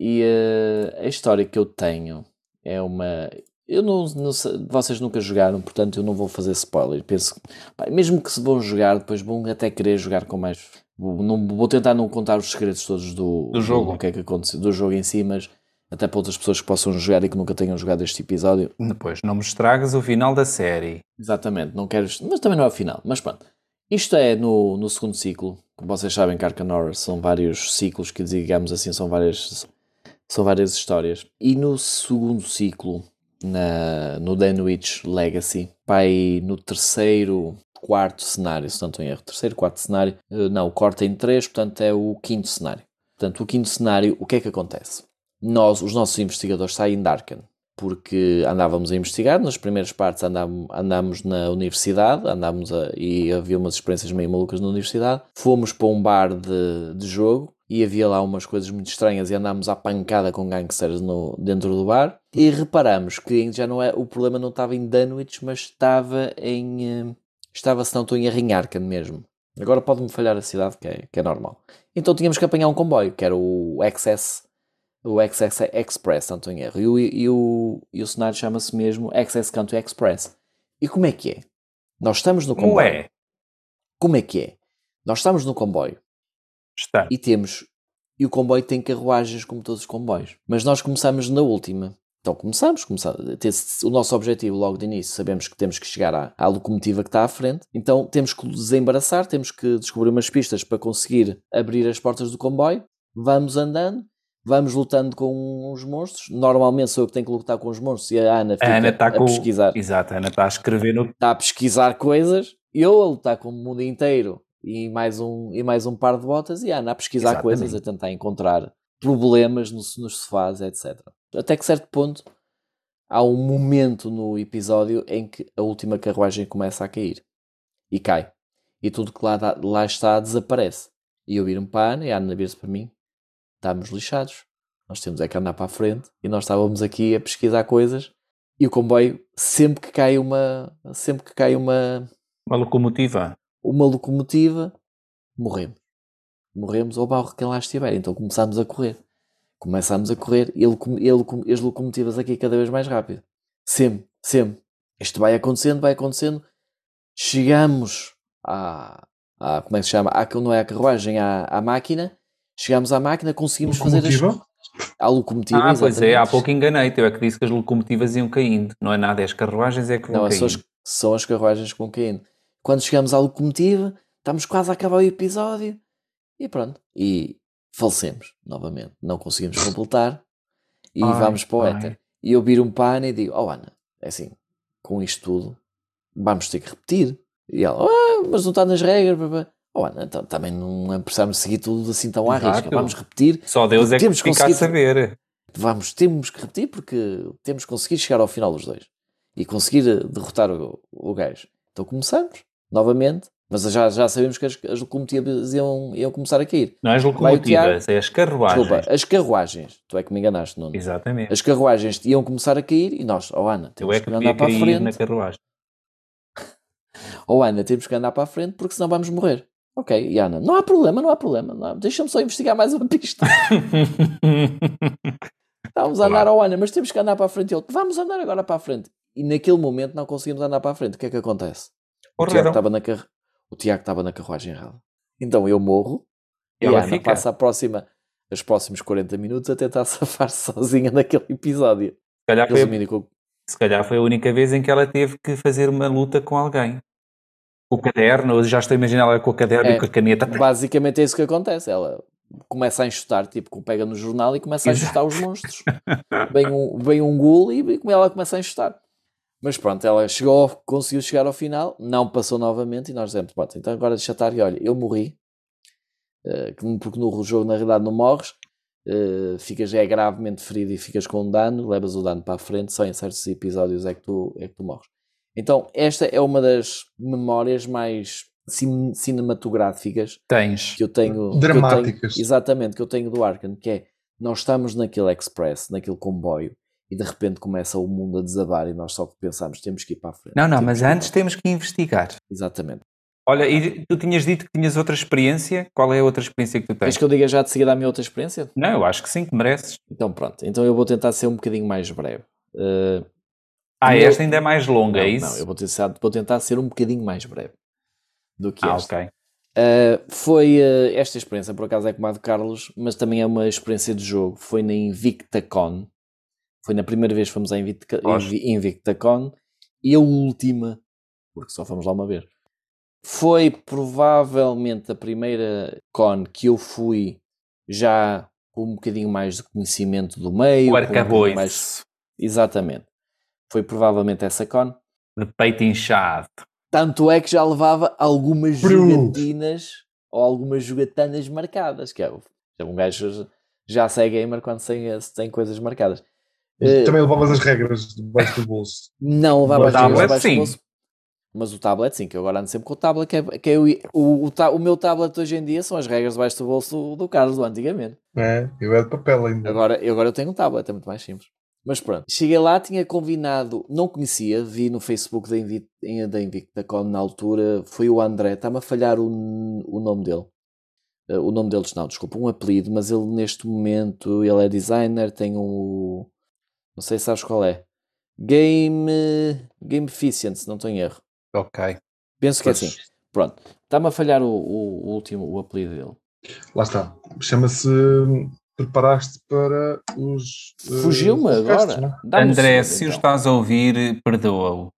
E eh, a história que eu tenho é uma. Eu não, não sei- vocês nunca jogaram, portanto eu não vou fazer spoiler. Penso pá, mesmo que se vão jogar, depois vão até querer jogar com mais. Vou, não, vou tentar não contar os segredos todos do, Do jogo. do que é que aconteceu, do jogo em si, mas até para outras pessoas que possam jogar e que nunca tenham jogado este episódio, Depois, não me estragas o final da série. Exatamente, não quero. Mas também não é o final. Mas pronto. Isto é no, no segundo ciclo. Como vocês sabem Horror são vários ciclos que, digamos assim, são várias, são várias histórias. E no segundo ciclo, na, no Danwich Legacy, vai no terceiro, quarto cenário, se não estou em erro. Terceiro, quarto cenário. eh, Não, corta em três, portanto é o quinto cenário. Portanto, o quinto cenário, o que é que acontece? Nós, os nossos investigadores saem de Arkham porque andávamos a investigar, nas primeiras partes andávamos, andámos na universidade, andámos a, e havia umas experiências meio malucas na universidade, fomos para um bar de, de jogo e havia lá umas coisas muito estranhas e andámos à pancada com gangsters no, dentro do bar e reparamos que já não é, o problema não estava em Dunwich, mas estava em, eh, estava se não estou em Arrinharcan mesmo. Agora pode-me falhar a cidade, que é, que é normal. Então tínhamos que apanhar um comboio, que era o XS o XS Express, estou em erro. E o, e o, e o cenário chama-se mesmo XS Country Express. E como é que é? Nós estamos no Como comboio. é? Como é que é? Nós estamos no comboio Está. e temos. E o comboio tem carruagens como todos os comboios. Mas nós começamos na última. Então começamos, começamos. O nosso objetivo logo de início, sabemos que temos que chegar à, à locomotiva que está à frente. Então temos que desembaraçar, temos que descobrir umas pistas para conseguir abrir as portas do comboio. Vamos andando, vamos lutando com os monstros. Normalmente sou eu que tenho que lutar com os monstros e a Ana fica A Ana está a com. pesquisar Exato, a Ana está a escrever no. está a pesquisar coisas, eu a lutar com o mundo inteiro e mais um, e mais um par de botas, e a Ana a pesquisar Exatamente. coisas, a tentar encontrar problemas no, nos sofás, etc. Até que certo ponto há um momento no episódio em que a última carruagem começa a cair e cai. E tudo que lá, lá está desaparece. E eu viro-me para a Ana e a Ana vira-se para mim: estamos lixados. Nós temos é que andar para a frente e nós estávamos aqui a pesquisar coisas e o comboio, sempre que cai uma, sempre que cai uma, Uma locomotiva. uma locomotiva, morremos. Morremos ou barro quem lá estiver. Então começámos a correr. Começámos a correr e ele, ele, as locomotivas aqui cada vez mais rápido. Sempre, sempre. Isto vai acontecendo, vai acontecendo. Chegamos à, à como é que se chama? À, não é a carruagem, à, à máquina. Chegamos à máquina, conseguimos fazer as, à locomotiva. Ah, pois é, há pouco enganei-te. Eu é que disse que as locomotivas iam caindo. Não é nada, é as carruagens é que vão Não, caindo. são as, são as carruagens que vão caindo. Quando chegamos à locomotiva, estamos quase a acabar o episódio e pronto. E falecemos novamente. Não conseguimos completar e Ai, vamos para o ai. éter. E eu viro um a Ana e digo: Oh Ana, é assim, com isto tudo, vamos ter que repetir. E ela: ah, Mas não está nas regras. blá, blá." Oh Ana, então, também não precisamos seguir tudo assim tão à risca. Vamos repetir Só Deus é que Temos fica a conseguido- saber. vamos, temos que repetir porque temos que conseguir chegar ao final dos dois e conseguir eh, derrotar o, o gajo. Então começamos, novamente, mas já, já sabemos que as, as locomotivas iam, iam começar a cair. Não é as locomotivas, é as carruagens. Desculpa, as carruagens, tu é que me enganaste, Nuno. Exatamente. As carruagens iam começar a cair e nós, oh Ana, temos é que que andar para a ir na frente. carruagem. Oh Ana, temos que andar para a frente porque senão vamos morrer. Ok, e Ana, não há problema, não há problema. há- Deixa-me só investigar mais uma pista. Estávamos a andar ao Ana, mas temos que andar para a frente. E ele, vamos andar agora para a frente. E naquele momento não conseguimos andar para a frente. O que é que acontece? O Tiago estava na, car... o Tiago estava na carruagem errada. Então eu morro E e, a Ana fica. passa a próxima, os próximos 40 minutos a tentar safar-se sozinha naquele episódio. Se calhar, foi, se calhar foi a única vez em que ela teve que fazer uma luta com alguém. O caderno, já estou a imaginar ela com o caderno É. e com a caneta. basicamente é isso que acontece. Ela começa a enxutar, tipo, pega no jornal e começa a Exato. enxutar os monstros. vem, um, vem um ghoul e ela começa a enxutar. Mas pronto, ela chegou, conseguiu chegar ao final, não passou novamente e nós dizemos, "Pronto, então agora deixa estar e olha, eu morri, eh, que- porque no jogo na realidade não morres, eh, ficas é gravemente ferido e ficas com dano, levas o dano para a frente, só em certos episódios é que tu, é que tu morres. Então esta é uma das memórias mais cin- cinematográficas Tens. que eu tenho. que eu Dramáticas. tenho- exatamente, que eu tenho do Arkane, que é nós estamos naquele express, naquele comboio, e de repente começa o mundo a desabar e nós só pensamos temos que ir para a frente. Não, não, mas antes temos que investigar. Exatamente. Olha, e tu tinhas dito que tinhas outra experiência. Qual é a outra experiência que tu tens? Queres que eu diga já de seguida a minha outra experiência? Não, eu acho que sim, que mereces. Então pronto, então eu vou tentar ser um bocadinho mais breve. Uh, Ah, Eu- esta ainda é mais longa, não, é isso? não, eu vou tentar, vou tentar ser um bocadinho mais breve do que Ah, esta. ok. Uh, foi uh, esta experiência, por acaso é como a do Carlos, mas também é uma experiência de jogo. Foi na InvictaCon. Foi na primeira vez que fomos à Invicta, InvictaCon e a última, porque só fomos lá uma vez. Foi provavelmente a primeira con que eu fui já com um bocadinho mais de conhecimento do meio. O com um arcabouço mais- Exatamente. Foi provavelmente essa con. de peito inchado. Tanto é que já levava algumas Proof. jogatinas ou algumas jogatanas marcadas, que é Um gajo já sai gamer quando tem, tem coisas marcadas. Eh, Também levavas as regras debaixo do bolso. não levava O as regras abaixo do bolso. Mas o tablet, sim, que eu agora ando sempre com o tablet, que é, que é o, o, o, o meu tablet hoje em dia são as regras debaixo do bolso do, Carlos, do antigamente. É, eu é de papel ainda. Agora, eu agora eu tenho um tablet, é muito mais simples. Mas pronto, cheguei lá, tinha combinado, não conhecia, vi no Facebook da, Invi da Invictacon na altura, foi o André, está-me a falhar o, o nome dele. Eh, o nome deles, não, desculpa, um apelido, mas ele neste momento, ele é designer, tem um, não sei se sabes qual é, Game, Gameficient, se não em erro. Ok. Penso que é assim. Pronto, está-me a falhar o, o, o último, o apelido dele. Lá está. Chama-se Preparaste para os. eh, Fugiu-me podcasts, agora. é? Dá-me um André, segundo, se o então. estás a ouvir, perdoa-o.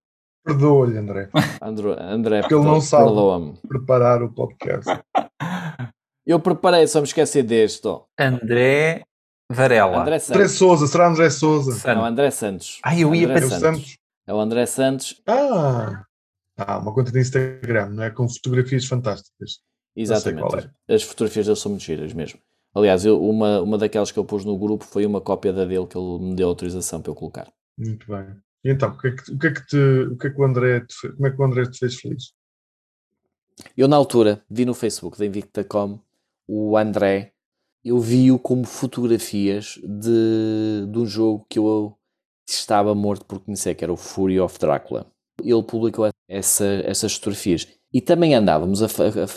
Perdoa-lhe, André. Andro- André, Porque ele não sabe. Preparar o podcast. Eu preparei, só me esqueci deste. ó. André Varela. André André. Souza, será André Souza? Santos. Não, André Santos. Ai, eu ia André É o Santos. É o André Santos, Ah! Ah, uma conta de Instagram, não é? Com fotografias fantásticas. exatamente. é. As fotografias dele são muito giras mesmo. Aliás, eu- uma, uma daquelas que eu pus no grupo foi uma cópia da dele que ele me deu autorização para eu colocar. Muito bem. E então, o que é que, o que, é que, te, o que, é que o André te como é que o André te fez feliz? Eu, na altura, vi no Facebook da Invictacom o André, eu vi-o como fotografias de, de um jogo que eu estava morto por conhecer, que era o Fury of Drácula. Ele publicou essa, essas fotografias. E também andávamos a,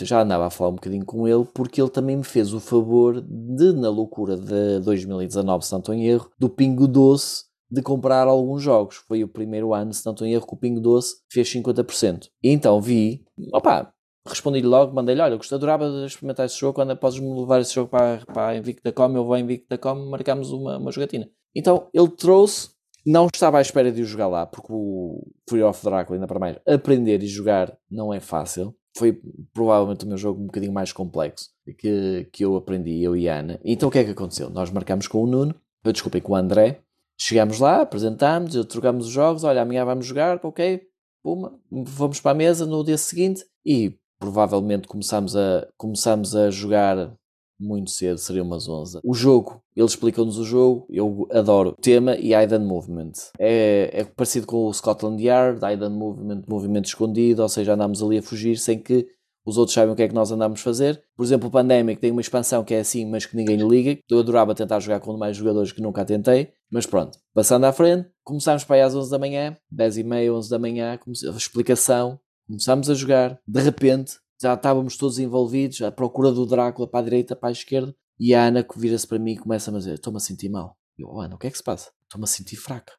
já andava a falar um bocadinho com ele, porque ele também me fez o favor de, na loucura de 2019, se não estou em erro, do Pingo Doce, de comprar alguns jogos. Foi o primeiro ano, se não estou em erro, que o Pingo Doce fez 50%. E então vi, opá, respondi-lhe logo, mandei-lhe, olha, eu adorava de experimentar esse jogo, quando podes-me levar esse jogo para, para a Invictacom, eu vou à Invictacom, marcámos uma, uma jogatina. Então, ele trouxe, não estava à espera de o jogar lá, porque o Fury of Drácula, ainda para mais, aprender e jogar não é fácil. Foi provavelmente o meu jogo um bocadinho mais complexo que, que eu aprendi, eu e a Ana. Então o que é que aconteceu? Nós marcámos com o Nuno, desculpem, com o André, chegámos lá, apresentámos, trocámos os jogos, olha, amanhã vamos jogar, ok, puma, fomos para a mesa no dia seguinte e provavelmente começámos a, começámos a jogar muito cedo, seria umas 11. O jogo, ele explicou-nos o jogo, eu adoro o tema e Hidden Movement. É, é parecido com o Scotland Yard, Hidden Movement, movimento escondido, ou seja, andamos ali a fugir sem que os outros saibam o que é que nós andamos a fazer. Por exemplo, o Pandemic tem uma expansão que é assim, mas que ninguém liga. Eu adorava tentar jogar com mais jogadores que nunca tentei, mas pronto. Passando à frente, começámos para aí às 11 da manhã, 10 e meia, 11 da manhã, explicação, começámos a jogar, de repente já estávamos todos envolvidos, à procura do Drácula para a direita, para a esquerda, e a Ana que vira-se para mim e começa a dizer: Estou-me a sentir mal. E eu, oh, Ana, o que é que se passa? Estou-me a sentir fraca.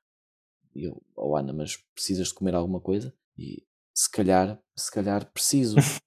E eu, oh Ana, mas precisas de comer alguma coisa? E se calhar, se calhar preciso.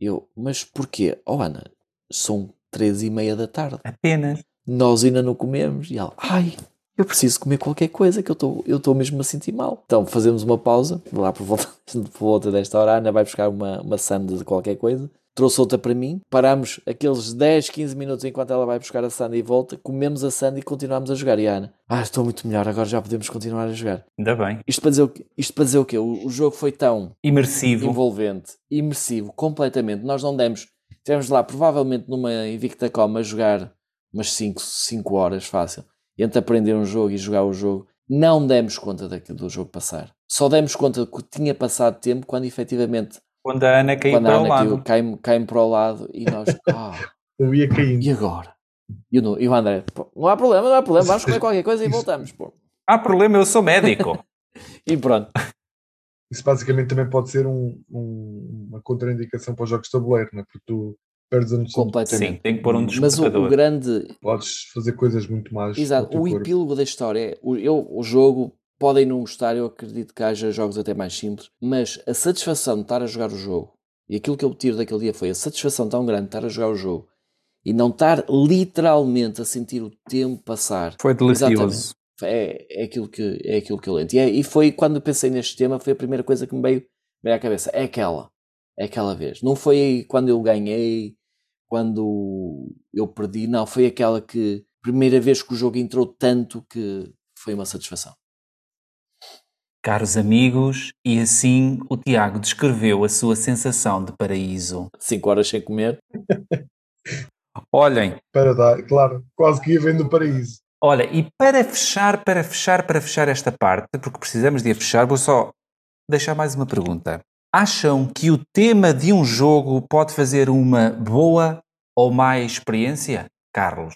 Eu, mas porquê? Oh Ana, são três e meia da tarde. Apenas. Nós ainda não comemos. E ela, ai, eu preciso comer qualquer coisa que eu estou eu mesmo a sentir mal. Então fazemos uma pausa, lá por volta, por volta desta hora, a Ana vai buscar uma, uma sanda de qualquer coisa. Trouxe outra para mim, paramos aqueles 10, 15 minutos enquanto ela vai buscar a sanda e volta, comemos a sanda e continuamos a jogar. E a Ana, ah, estou muito melhor, agora já podemos continuar a jogar. Ainda bem. Isto para dizer o quê? Isto para dizer o quê? O, o jogo foi tão Imersivo. envolvente, imersivo, completamente. Nós não demos, estivemos lá provavelmente numa Invictacom a jogar umas 5, 5 horas fácil, entre aprender um jogo e jogar o jogo, não demos conta daquilo do jogo passar. Só demos conta que tinha passado tempo quando efetivamente Quando a Ana caiu Quando a para o Ana lado. caiu, cai-me cai para o lado e nós, ah, Eu ia caindo. e agora? E o, e o André, pô, não há problema, não há problema, vamos comer qualquer coisa e voltamos. Pô. Há problema, eu sou médico. E pronto. Isso basicamente também pode ser um- um- uma contraindicação para os jogos de tabuleiro, não é? porque tu perdes a noção Completamente. Sim, tem que pôr um Mas o, o grande, Podes fazer coisas muito mais. Exato, o corpo. epílogo da história é o, eu, o jogo. Podem não gostar, eu acredito que haja jogos até mais simples, mas a satisfação de estar a jogar o jogo e aquilo que eu tiro daquele dia foi a satisfação tão grande de estar a jogar o jogo e não estar literalmente a sentir o tempo passar. Foi delicioso. É, é, aquilo que, é aquilo que eu lento. E, é- e foi quando eu pensei neste tema, foi a primeira coisa que me veio, veio à cabeça. É aquela. É aquela vez. Não foi quando eu ganhei, quando eu perdi, não. Foi aquela que, primeira vez que o jogo entrou tanto que foi uma satisfação. Caros amigos, e assim o Tiago descreveu a sua sensação de paraíso. 5 horas sem comer. Olhem, Para dar, claro, quase que ia vendo do paraíso. olha, e para fechar, para fechar, para fechar esta parte, porque precisamos de a fechar, vou só deixar mais uma pergunta. Acham que o tema de um jogo pode fazer uma boa ou má experiência? Carlos.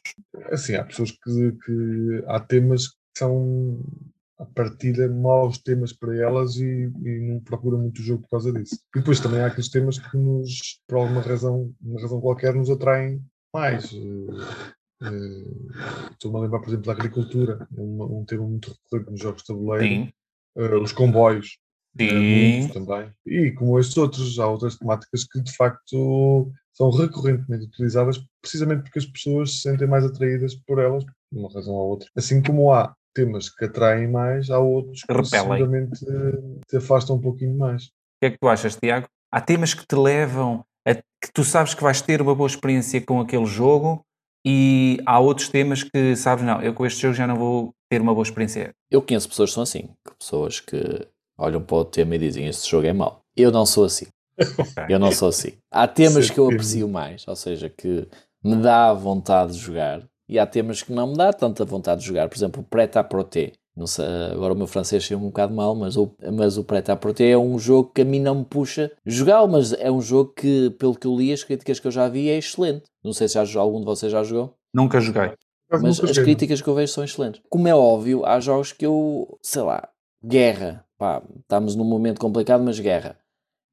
Assim, há pessoas que, que há temas que são a partida maus temas para elas e, e não procuram muito o jogo por causa disso. E depois também há aqueles temas que nos, por alguma razão, uma razão qualquer, nos atraem mais. Eh, eh, Estou-me a lembrar, por exemplo, da agricultura, é um, um tema muito recorrente nos jogos de tabuleiro. Eh, os comboios, Sim. também. E como estes outros, há outras temáticas que de facto são recorrentemente utilizadas precisamente porque as pessoas se sentem mais atraídas por elas, por uma razão ou outra. Assim como há temas que atraem mais, há outros que Repelem. seguramente te afastam um pouquinho mais. O que é que tu achas, Tiago? Há temas que te levam a que tu sabes que vais ter uma boa experiência com aquele jogo e há outros temas que sabes, não, eu com este jogo já não vou ter uma boa experiência. Eu conheço pessoas que são assim. Pessoas que olham para o tema e dizem este jogo é mau. Eu não sou assim. Eu não sou assim. Há temas que eu aprecio mais, ou seja, que me dá vontade de jogar, e há temas que não me dá tanta vontade de jogar. Por exemplo, o Prêt à Proté. Não sei, agora o meu francês saiu um bocado mal, mas o, mas o Prêt à Proté é um jogo que a mim não me puxa jogá-lo, mas é um jogo que, pelo que eu li, as críticas que eu já vi, é excelente. Não sei se já, algum de vocês já jogou. Nunca joguei. Mas Mas nunca as joguei, críticas que eu vejo são excelentes. Como é óbvio, há jogos que eu, sei lá, guerra. Pá, estamos num momento complicado, mas guerra.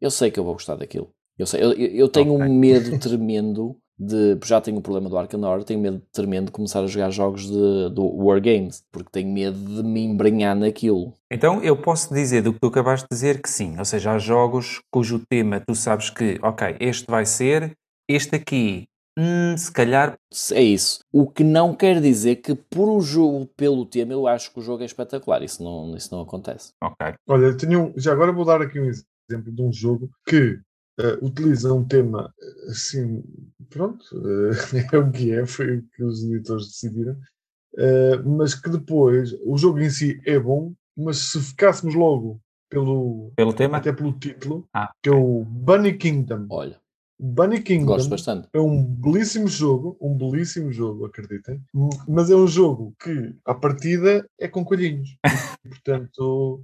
Eu sei que eu vou gostar daquilo. Eu, sei, eu, eu- tenho Ok. um medo tremendo de. Já tenho o problema do Arcanor, tenho medo tremendo de começar a jogar jogos de, do Wargames, porque tenho medo de me embrenhar naquilo. Então eu posso dizer do que tu acabaste de dizer que sim, ou seja, há jogos cujo tema tu sabes que, ok, este vai ser, este aqui, hum, se calhar, É isso. O que não quer dizer que por o jogo, pelo tema, eu acho que o jogo é espetacular. Isso não, isso não acontece. ok. Olha, eu tenho já agora vou dar aqui um exemplo de um jogo que eh, utiliza um tema eh, assim, pronto, eh, é o que é, foi o que os editores decidiram, eh, mas que depois o jogo em si é bom, mas se ficássemos logo pelo Pelo tema? até pelo título, Ah, que é o Bunny Kingdom. Olha, Bunny Kingdom gosto bastante. é um belíssimo jogo, um belíssimo jogo, acreditem, mas é um jogo que, à partida, é com coelhinhos. Portanto,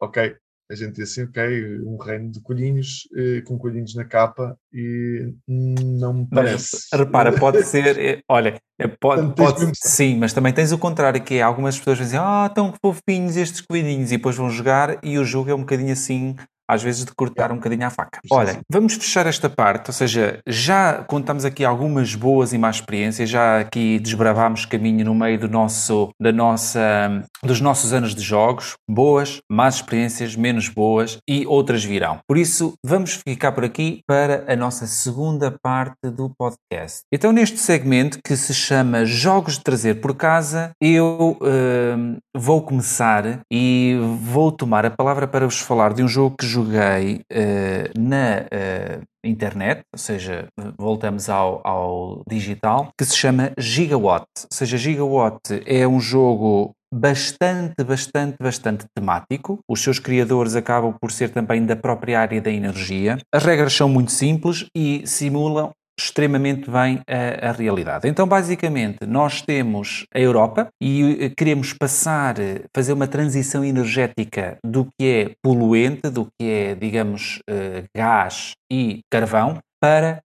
ok, a gente diz assim, ok, um reino de coelhinhos, eh, com coelhinhos na capa, e não me parece. Mas, repara, pode ser, eh, olha, eh, pode, pode- mesmo- sim, mas também tens o contrário, que é algumas pessoas dizem, ah, tão fofinhos estes coelhinhos, e depois vão jogar e o jogo é um bocadinho assim, às vezes de cortar um bocadinho à faca. Sim, Olha, sim. vamos fechar esta parte, ou seja, já contamos aqui algumas boas e más experiências, já aqui desbravámos caminho no meio do nosso, da nossa, dos nossos anos de jogos, boas, más experiências, menos boas e outras virão. Por isso, vamos ficar por aqui para a nossa segunda parte do podcast. Então, neste segmento que se chama Jogos de Trazer por Casa, eu hum, vou começar e vou tomar a palavra para vos falar de um jogo que joguei eh, na eh, internet, ou seja, voltamos ao, ao digital, que se chama Gigawatt. Ou seja, Gigawatt é um jogo bastante, bastante, bastante temático. Os seus criadores acabam por ser também da própria área da energia. As regras são muito simples e simulam extremamente bem a, a realidade. Então, basicamente, nós temos a Europa e eh, queremos passar, eh, fazer uma transição energética do que é poluente, do que é, digamos, uh, gás e carvão, para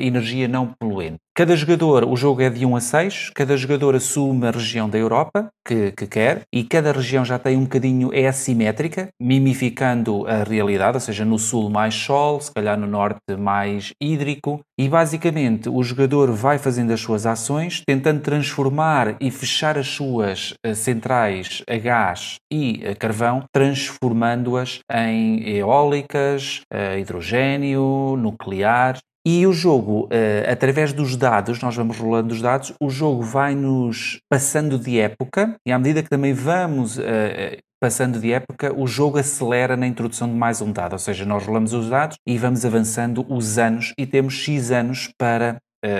energia não poluente. Cada jogador, o jogo é de 1 a 6, cada jogador assume a região da Europa que, que, quer e cada região já tem um bocadinho, é assimétrica, mimificando a realidade, ou seja, no sul mais sol, se calhar no norte mais hídrico e basicamente o jogador vai fazendo as suas ações, tentando transformar e fechar as suas uh, centrais a gás e a carvão, transformando-as em eólicas, uh, hidrogênio, nuclear e o jogo, uh, através dos dados, nós vamos rolando os dados, o jogo vai-nos passando de época e à medida que também vamos uh, passando de época, o jogo acelera na introdução de mais um dado. Ou seja, nós rolamos os dados e vamos avançando os anos e temos X anos para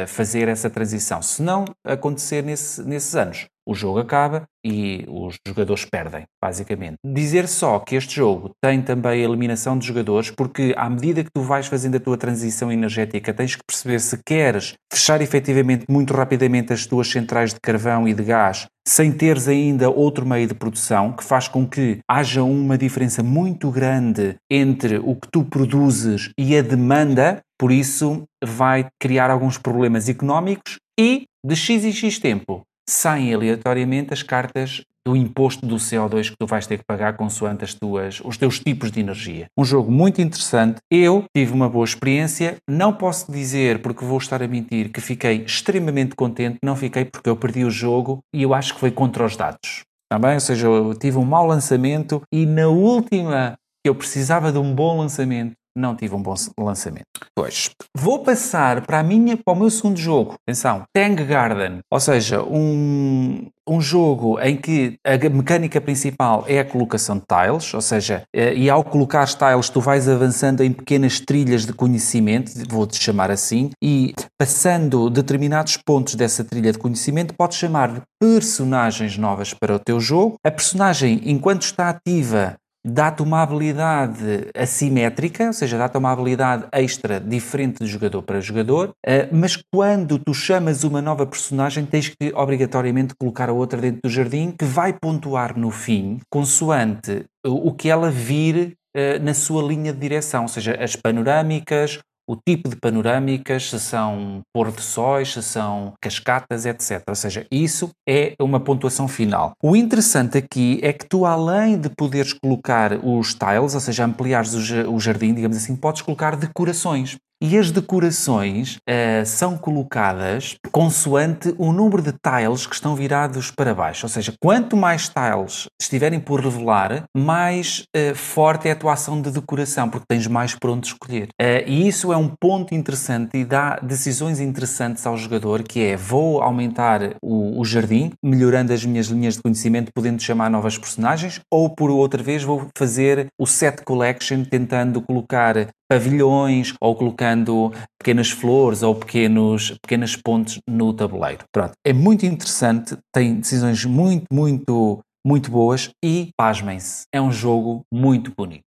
fazer essa transição. Se não acontecer nesse, nesses anos, o jogo acaba e os jogadores perdem, basicamente. Dizer só que este jogo tem também a eliminação de jogadores, porque à medida que tu vais fazendo a tua transição energética, tens que perceber se queres fechar efetivamente muito rapidamente as tuas centrais de carvão e de gás, sem teres ainda outro meio de produção, que faz com que haja uma diferença muito grande entre o que tu produzes e a demanda, por isso vai criar alguns problemas económicos e de X e X tempo saem aleatoriamente as cartas do imposto do CO2 que tu vais ter que pagar consoante as tuas, os teus tipos de energia. Um jogo muito interessante. Eu tive uma boa experiência. Não posso dizer, porque vou estar a mentir, que fiquei extremamente contente. Não fiquei porque eu perdi o jogo e eu acho que foi contra os dados. Também, ou seja, eu tive um mau lançamento e na última que eu precisava de um bom lançamento, não tive um bom lançamento. Pois, vou passar para, a minha, para o meu segundo jogo. Atenção, Tang Garden. Ou seja, um, um jogo em que a mecânica principal é a colocação de tiles, ou seja, eh, e ao colocar tiles tu vais avançando em pequenas trilhas de conhecimento, vou-te chamar assim, e passando determinados pontos dessa trilha de conhecimento, podes chamar personagens novas para o teu jogo. A personagem, enquanto está ativa, dá-te uma habilidade assimétrica, ou seja, dá-te uma habilidade extra diferente de jogador para jogador, eh, mas quando tu chamas uma nova personagem, tens que obrigatoriamente colocar a outra dentro do jardim, que vai pontuar no fim, consoante o que ela vir eh, na sua linha de direção, ou seja, as panorâmicas, o tipo de panorâmicas, se são pôr de sóis, se são cascatas, etc. Ou seja, isso é uma pontuação final. O interessante aqui é que tu, além de poderes colocar os tiles, ou seja, ampliares o jardim, digamos assim, podes colocar decorações. E as decorações uh, são colocadas consoante o número de tiles que estão virados para baixo. Ou seja, quanto mais tiles estiverem por revelar, mais uh, forte é a tua ação de decoração, porque tens mais por onde escolher. Uh, e isso é um ponto interessante e dá decisões interessantes ao jogador, que é vou aumentar o, o jardim, melhorando as minhas linhas de conhecimento, podendo chamar novas personagens, ou por outra vez vou fazer o set collection, tentando colocar pavilhões ou colocando pequenas flores ou pequenos, pequenas pontes no tabuleiro. Pronto, é muito interessante, tem decisões muito, muito, muito boas e, pasmem-se, é um jogo muito bonito.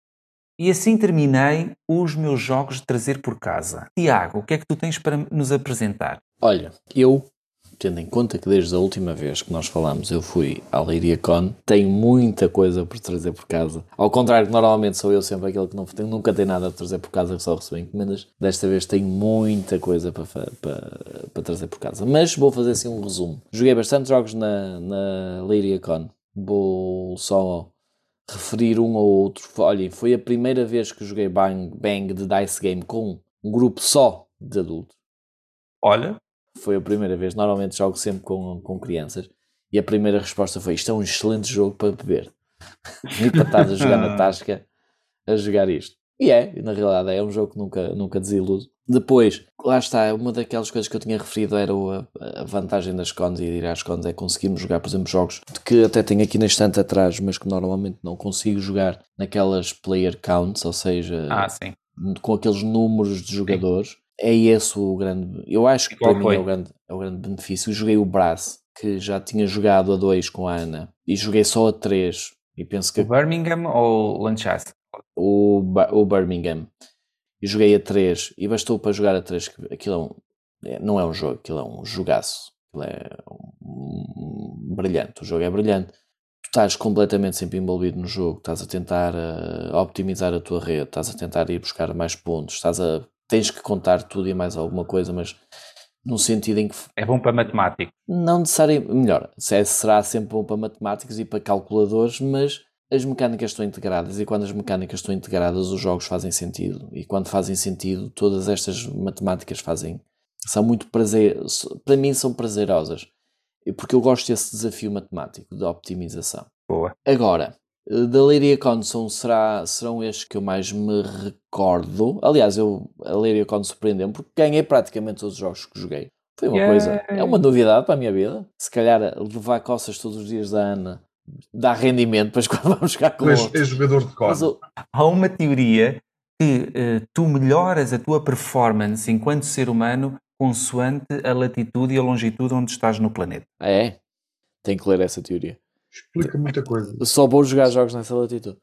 E assim terminei os meus jogos de trazer por casa. Tiago, o que é que tu tens para nos apresentar? Olha, eu tendo em conta que desde a última vez que nós falamos eu fui à Leiria Con, tenho muita coisa por trazer por casa. Ao contrário, que normalmente sou eu sempre aquele que não nunca tem nada a trazer por casa, só recebo encomendas. Desta vez tenho muita coisa para, para, para trazer por casa. Mas vou fazer assim um resumo. Joguei bastante jogos na, na Leiria Con. Vou só referir um ou outro. Olhem, foi a primeira vez que joguei Bang, Bang de Dice Game com um grupo só de adultos. Olha, foi a primeira vez. Normalmente jogo sempre com, com crianças. E a primeira resposta foi: Isto é um excelente jogo para beber. e para estar a jogar na tasca a jogar isto. E é, na realidade, é um jogo que nunca, nunca desilude. Depois, lá está, uma daquelas coisas que eu tinha referido era a, a vantagem das cons e de ir às cons é conseguirmos jogar, por exemplo, jogos que até tenho aqui na estante atrás, mas que normalmente não consigo jogar naquelas player counts, ou seja, ah, com aqueles números de jogadores é esse o grande. Eu acho que para mim é o, grande, é o grande benefício. Eu joguei o Brass, que já tinha jogado a 2 com a Ana, e joguei só a 3. E penso que. O Birmingham ou Lancaster? O, o Birmingham. E joguei a 3 e bastou para jogar a 3. Aquilo é um, é- não é um jogo, aquilo é um jogaço. Aquilo é um- um- brilhante. O jogo é brilhante. Tu estás completamente sempre envolvido no jogo, estás a tentar eh, optimizar a tua rede, estás a tentar ir buscar mais pontos, estás a. Tens que contar tudo e mais alguma coisa, mas num sentido em que É bom para matemático. não necessariamente, melhor, se- será sempre bom para matemáticos e para calculadores, mas as mecânicas estão integradas e quando as mecânicas estão integradas os jogos fazem sentido e quando fazem sentido todas estas matemáticas fazem, são muito prazer, para mim são prazerosas E porque eu gosto desse desafio matemático de optimização. Boa. Agora, da Leiria Conson será, serão estes que eu mais me recordo. Aliás, eu, a Leiria Con surpreendeu-me porque ganhei praticamente todos os jogos que joguei. Foi uma Yay! coisa, é uma novidade para a minha vida. Se calhar levar coças todos os dias da Ana dá rendimento, depois quando vamos jogar com Tu és, outros. és jogador de Mas cor. eu- Há uma teoria que eh, tu melhoras a tua performance enquanto ser humano consoante a latitude e a longitude onde estás no planeta. É? Tenho que ler essa teoria. Explica muita coisa. Só vou jogar jogos nessa latitude.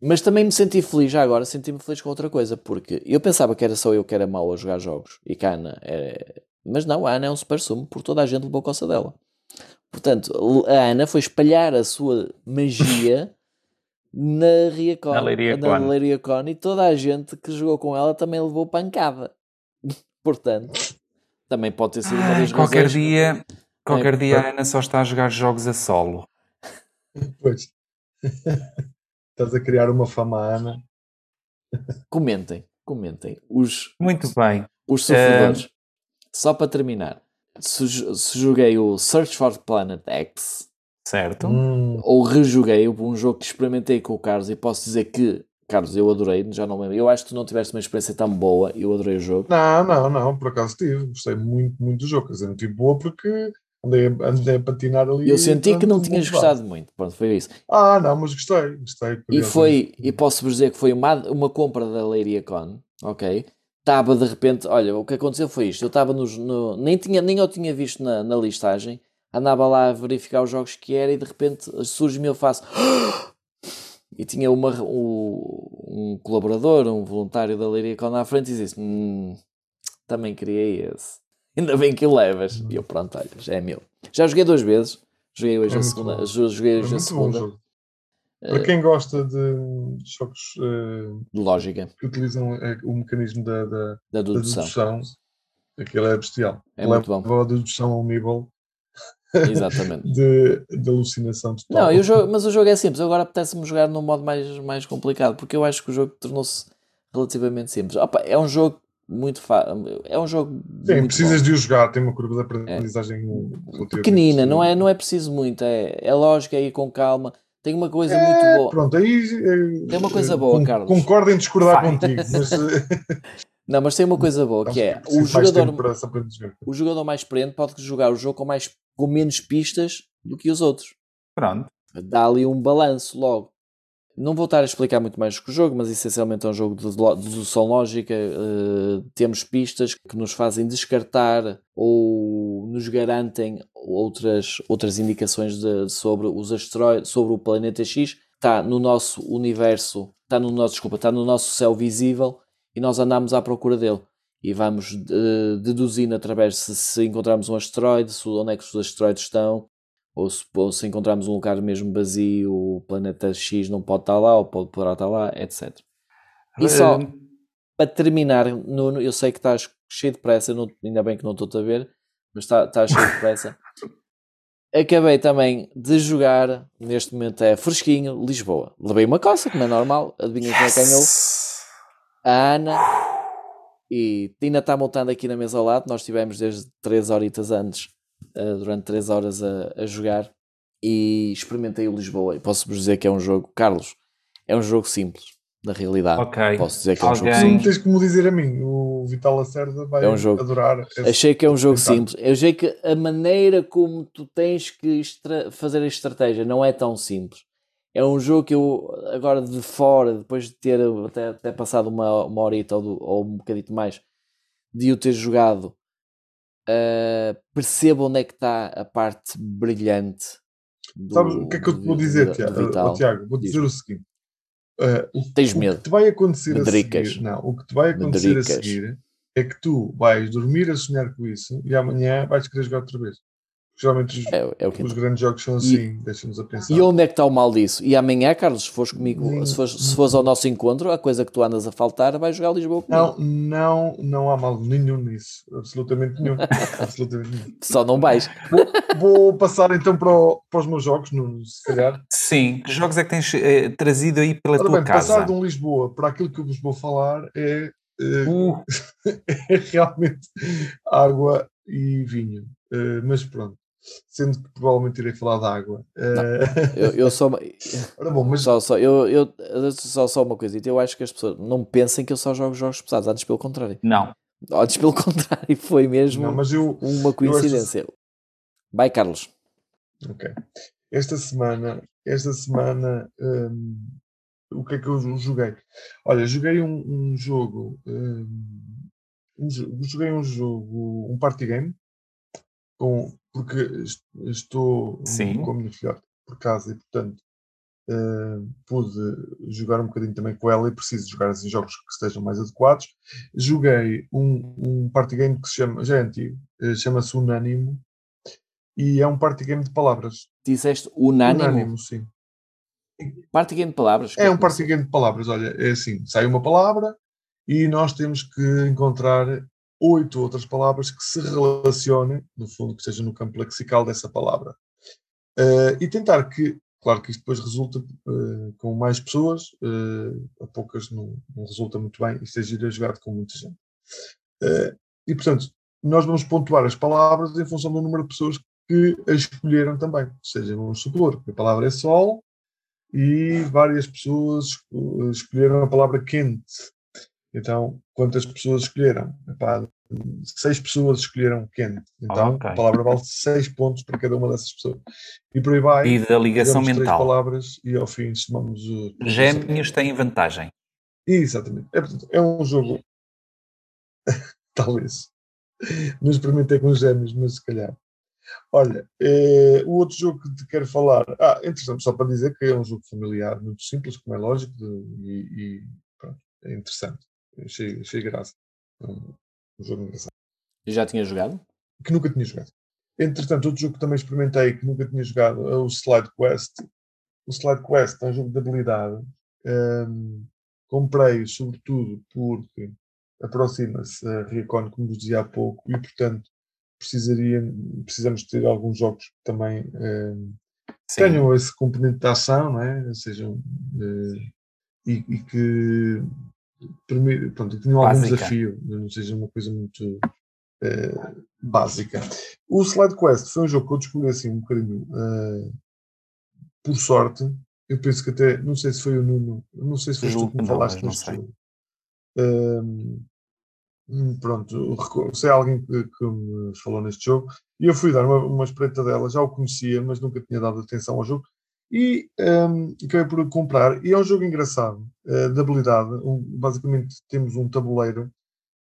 Mas também me senti feliz já agora, senti-me feliz com outra coisa, porque eu pensava que era só eu que era mau a jogar jogos e que a Ana é... Mas não, a Ana é um super sumo, porque toda a gente levou coça dela. Portanto, a Ana foi espalhar a sua magia na Riacon, Na Leiria na Con. Leiria Con, e toda a gente que jogou com ela também levou pancada. Portanto, também pode ter sido uma Ai, das qualquer razões- dia, qualquer É, dia a Ana só está a jogar jogos a solo. Pois. Estás a criar uma fama Ana. Comentem, comentem. Os, Muito bem. Os sofredores. Só para terminar, se, jo- se joguei o Search for Planet X Certo? Hum, ou rejoguei um jogo que experimentei com o Carlos e posso dizer que, Carlos, eu adorei, já não me lembro. Eu acho que tu não tiveste uma experiência tão boa, eu adorei o jogo. Não, não, não, por acaso tive. Gostei muito, muito do jogo. Quer dizer, não tive boa porque andei, andei a patinar ali. Eu senti que não tinhas gostado muito. Pronto, foi isso. Ah, não, mas gostei. Gostei. E foi, e posso-vos dizer que foi uma, uma compra da Leiria Con, ok? Estava de repente, olha, o que aconteceu foi isto. Eu estava nos, no, nem, tinha, nem eu tinha visto na, na listagem, andava lá a verificar os jogos que era e de repente surge-me eu faço. E tinha uma, um, um colaborador, um voluntário da Leiria Con à frente e disse: hum, também queria esse. Ainda bem que o levas. E eu, pronto, olha, já é meu. Já joguei duas vezes. Joguei hoje É a segunda. bom. jo- Joguei É hoje a bom o segunda. Para quem gosta de jogos eh, De lógica, que utilizam eh, o mecanismo da, da, da da dedução. dedução, aquele é bestial. É muito bom. Leva a dedução a um nível Exatamente. de, de alucinação total. Não, eu jogo, mas o jogo é simples. Agora apetece-me jogar num modo mais, mais complicado, porque eu acho que o jogo tornou-se relativamente simples. Opa, é um jogo muito fácil. É um jogo. Sim, muito precisas bom. de o jogar, tem uma curva de aprendizagem relativamente- pequenina, não é, não é preciso muito. É, é lógico, é ir com calma. Tem uma coisa É, muito boa. Pronto, aí eh, Tem uma coisa boa, Carlos. Concordo em discordar Vai. contigo, mas eh, Não, mas tem uma coisa boa que é o jogador, o jogador mais experiente pode jogar o jogo com, mais, com menos pistas do que os outros. Pronto. dá ali um balanço logo. Não vou estar a explicar muito mais que o jogo, mas essencialmente é um jogo de dedução lógica. eh, temos pistas que nos fazem descartar ou nos garantem outras, outras indicações de- sobre os asteroides, sobre o planeta X. Está no nosso universo, está no nosso, desculpa, está no nosso céu visível e nós andamos à procura dele. E vamos eh, deduzindo através se, se encontrarmos um asteroide, se, onde é que os asteroides estão, ou se, ou se encontrarmos um lugar mesmo vazio, o planeta X não pode estar lá, ou pode, poderá estar lá, etc. E só para terminar, Nuno, eu sei que estás cheio de pressa, não- ainda bem que não estou-te a ver, mas está- estás cheio de pressa. Acabei também de jogar, neste momento é fresquinho, Lisboa. Levei uma coça, como é normal, adivinha quem é que ganhou? A Ana. E ainda está montando aqui na mesa ao lado. Nós tivemos desde 3 horitas antes, eh, durante 3 horas a, a jogar. E experimentei o Lisboa. E posso-vos dizer que é um jogo, Carlos, é um jogo simples, na realidade. Ok. Posso dizer que é um jogo simples. Tens que me dizer a mim, o Vital Lacerda vai É um jogo. adorar. Achei que é um jogo simples. Eu achei que a maneira como tu tens que fazer a estratégia não é tão simples. É um jogo que eu, agora de fora, depois de ter até, até passado uma, uma horita ou, do- ou um bocadito mais, de eu ter jogado, ah, percebo onde é que está a parte brilhante. do- Sabes o que é que eu te do- vou dizer, do- do Tiago? Vital. Ó, Tiago, vou dizer o seguinte. Uh, o, Tens o medo. que te vai acontecer Medricas. a seguir, não, o que te vai acontecer Medricas. a seguir é que tu vais dormir a sonhar com isso e amanhã vais querer jogar outra vez. Geralmente os, É, é o que os grandes jogos são assim, deixa-nos a pensar. E onde é que está o mal disso? E amanhã, Carlos, se fores comigo, Hum. se fores, se fores ao nosso encontro, a coisa que tu andas a faltar, vais jogar Lisboa comigo. Não, não, não há mal nenhum nisso. Absolutamente nenhum. Absolutamente nenhum. Só não vais. Vou passar então para, o- para os meus jogos, no, se calhar. Sim, que jogos é que tens eh, trazido aí pela Ora tua bem, casa? passar de um Lisboa para aquilo que eu vos vou falar é, eh, Uh, é realmente água e vinho. Eh, mas pronto, sendo que provavelmente irei falar de água. Eh, Eu, eu só, ora bom, mas só, só, eu, eu, só, só uma coisa, eu acho que as pessoas não pensem que eu só jogo jogos pesados, antes pelo contrário. não, Antes pelo contrário, foi mesmo não, mas eu, uma coincidência. Vai, Carlos. Ok. Esta semana, esta semana, hum, o que é que eu joguei? Olha, joguei um, um jogo, hum, um jo- joguei um jogo, um party game, com, porque est- estou Sim. com a minha filhote por casa e, portanto, hum, pude jogar um bocadinho também com ela e preciso jogar assim jogos que estejam mais adequados. Joguei um, um party game que se chama, já é antigo, eh, chama-se Unânimo, e é um party game de palavras. Disseste unânimo. Unânimo, sim. Party game de palavras. É um party game de palavras. Olha, é assim: sai uma palavra e nós temos que encontrar oito outras palavras que se relacionem, no fundo, que estejam no campo lexical dessa palavra. Eh, e tentar que, claro que isto depois resulta eh, com mais pessoas, eh, a poucas não, não resulta muito bem, isto é jogado com muita gente. E portanto, nós vamos pontuar as palavras em função do número de pessoas que a escolheram também. Seja, vamos supor a palavra é sol e várias pessoas esco- escolheram a palavra quente. Então, quantas pessoas escolheram? Epá, seis pessoas escolheram quente. Então, Ok. a palavra vale seis pontos para cada uma dessas pessoas. E por aí vai. e da ligação Jogamos três mental. palavras e ao fim somamos o. Gêmeos têm vantagem. Exatamente. É, portanto, é um jogo. Talvez. Não experimentei com os gêmeos, mas se calhar. Olha, eh, o outro jogo que te quero falar. Ah, interessante, só para dizer que é um jogo familiar, muito simples, como é lógico, de- e, e pronto, é interessante. Achei, achei graça. É um, um jogo engraçado. Já tinha jogado? Que nunca tinha jogado. Entretanto, outro jogo que também experimentei, que nunca tinha jogado, é o Slide Quest. O Slide Quest é um jogo de habilidade. Ehm, comprei sobretudo porque aproxima-se a Recon, como vos dizia há pouco, e portanto precisaria, precisamos ter alguns jogos que também Sim. tenham esse componente de ação, não é? sejam eh, e, e que permi- pronto, que tenham algum Básica. desafio, não seja uma coisa muito eh, básica. O Slide Quest foi um jogo que eu descobri assim um bocadinho eh, por sorte. Eu penso que até, não sei se foi o Nuno, não sei se foi tu que me falaste não sei. Ehm, hum, pronto, sei alguém que, que me falou neste jogo e eu fui dar uma, uma espreita dela, já o conhecia, mas nunca tinha dado atenção ao jogo e ehm, acabei por comprar. E é um jogo engraçado, eh, de habilidade. Um- basicamente, temos um tabuleiro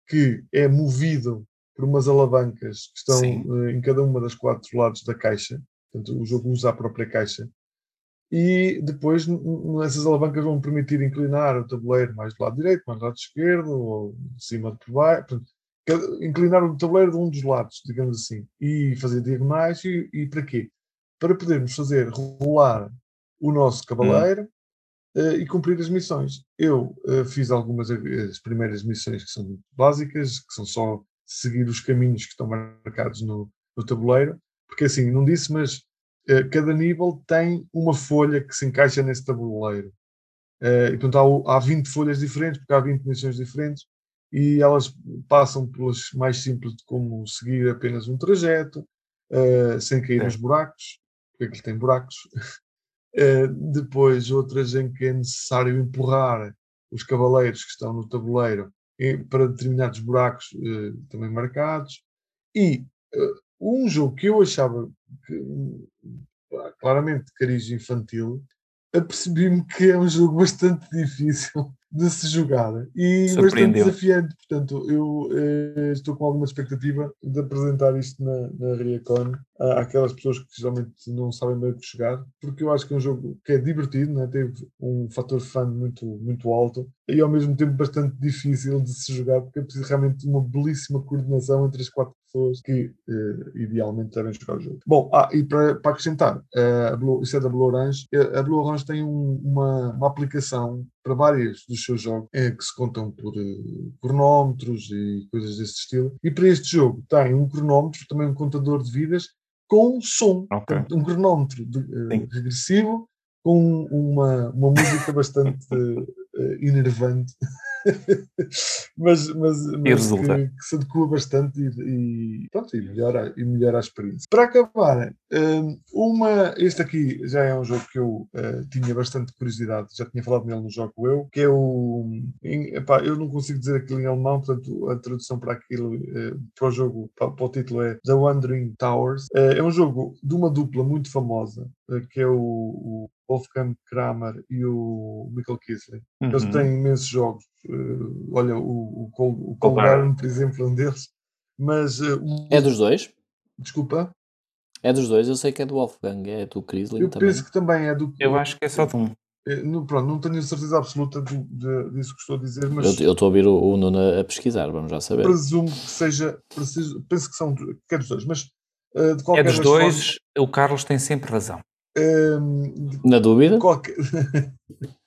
que é movido por umas alavancas que estão eh, em cada uma das quatro lados da caixa. Portanto, o jogo usa a própria caixa. E depois essas alavancas vão permitir inclinar o tabuleiro mais do lado direito, mais do lado esquerdo, ou de cima de baixo. Portanto, inclinar o tabuleiro de um dos lados, digamos assim, e fazer diagonais. E, e para quê? Para podermos fazer rolar o nosso cavaleiro eh, e cumprir as missões. Eu eh, fiz algumas as primeiras missões que são básicas, que são só seguir os caminhos que estão marcados no, no tabuleiro, porque assim, não disse, mas eh, cada nível tem uma folha que se encaixa nesse tabuleiro. E portanto há, há 20 folhas diferentes, porque há 20 missões diferentes, e elas passam pelas mais simples como seguir apenas um trajeto, sem cair nos Certo. buracos, porque tem buracos. Eh, depois outras em que é necessário empurrar os cavaleiros que estão no tabuleiro para determinados buracos eh, também marcados. E eh, um jogo que eu achava que, claramente de cariz infantil, apercebi-me que é um jogo bastante difícil de se jogar e bastante desafiante. Portanto, eu eh, estou com alguma expectativa de apresentar isto na, na Riacon àquelas pessoas que geralmente não sabem bem o que chegar, porque eu acho que é um jogo que é divertido, né? teve um fator fã muito, muito alto e ao mesmo tempo bastante difícil de se jogar, porque é preciso realmente uma belíssima coordenação entre as quatro pessoas que eh, idealmente devem jogar o jogo. Bom, ah, e para, acrescentar, eh, a Blue, isso é da Blue Orange, eh, a Blue Orange tem um- uma, uma aplicação para vários dos seus jogos eh, que se contam por eh, cronómetros e coisas desse estilo. E para este jogo tem um cronómetro, também um contador de vidas, com som, Ok. Portanto, um cronómetro de- Sim. regressivo com uma, uma música bastante eh, enervante. mas, mas, mas que, que se adequa bastante e, e, pronto, e, melhora, e melhora a experiência. Para acabar, hum, uma, este aqui já é um jogo que eu eh, tinha bastante curiosidade, já tinha falado nele no jogo eu, que é o. em- epá, eu não consigo dizer aquilo em alemão, portanto a tradução para aquilo, eh, para o jogo, para, para o título é The Wandering Towers. Eh, é um jogo de uma dupla muito famosa, que é o, o Wolfgang Kramer e o Michael Kisley. Eles Uhum. têm imensos jogos. eh, olha, o, o, Cold, o Cold Iron. Por exemplo, é um deles. Mas, eh, o- É dos dois? desculpa, É dos dois, eu sei que é do Wolfgang, é do Crisling eu também. penso que também é do. Eu acho que é só de um. eh, não, pronto, não tenho certeza absoluta do, de- disso que estou a dizer, mas Eu eu estou a ouvir o, o Nuno a pesquisar, vamos já saber. presumo que seja. Preciso, penso que são que é dos dois, mas eh, de É qualquer dos das dois, o Carlos tem sempre razão. De Na dúvida? Qualquer-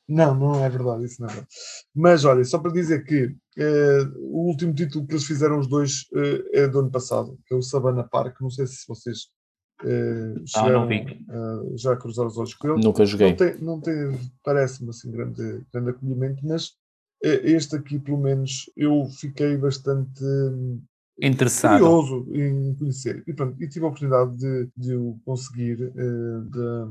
não, não é verdade, isso não é verdade. Mas olha, só para dizer que eh, o último título que eles fizeram os dois eh, é do ano passado, que é o Savannah Park. Não sei se vocês eh, chegaram não vi. eh, já a cruzar os olhos com ele. Nunca joguei. Não tem, não tem parece-me assim grande, grande acolhimento, mas este aqui, pelo menos, eu fiquei bastante hum, Interessado. curioso em conhecer. E, pronto, e tive a oportunidade de, de o conseguir. eh,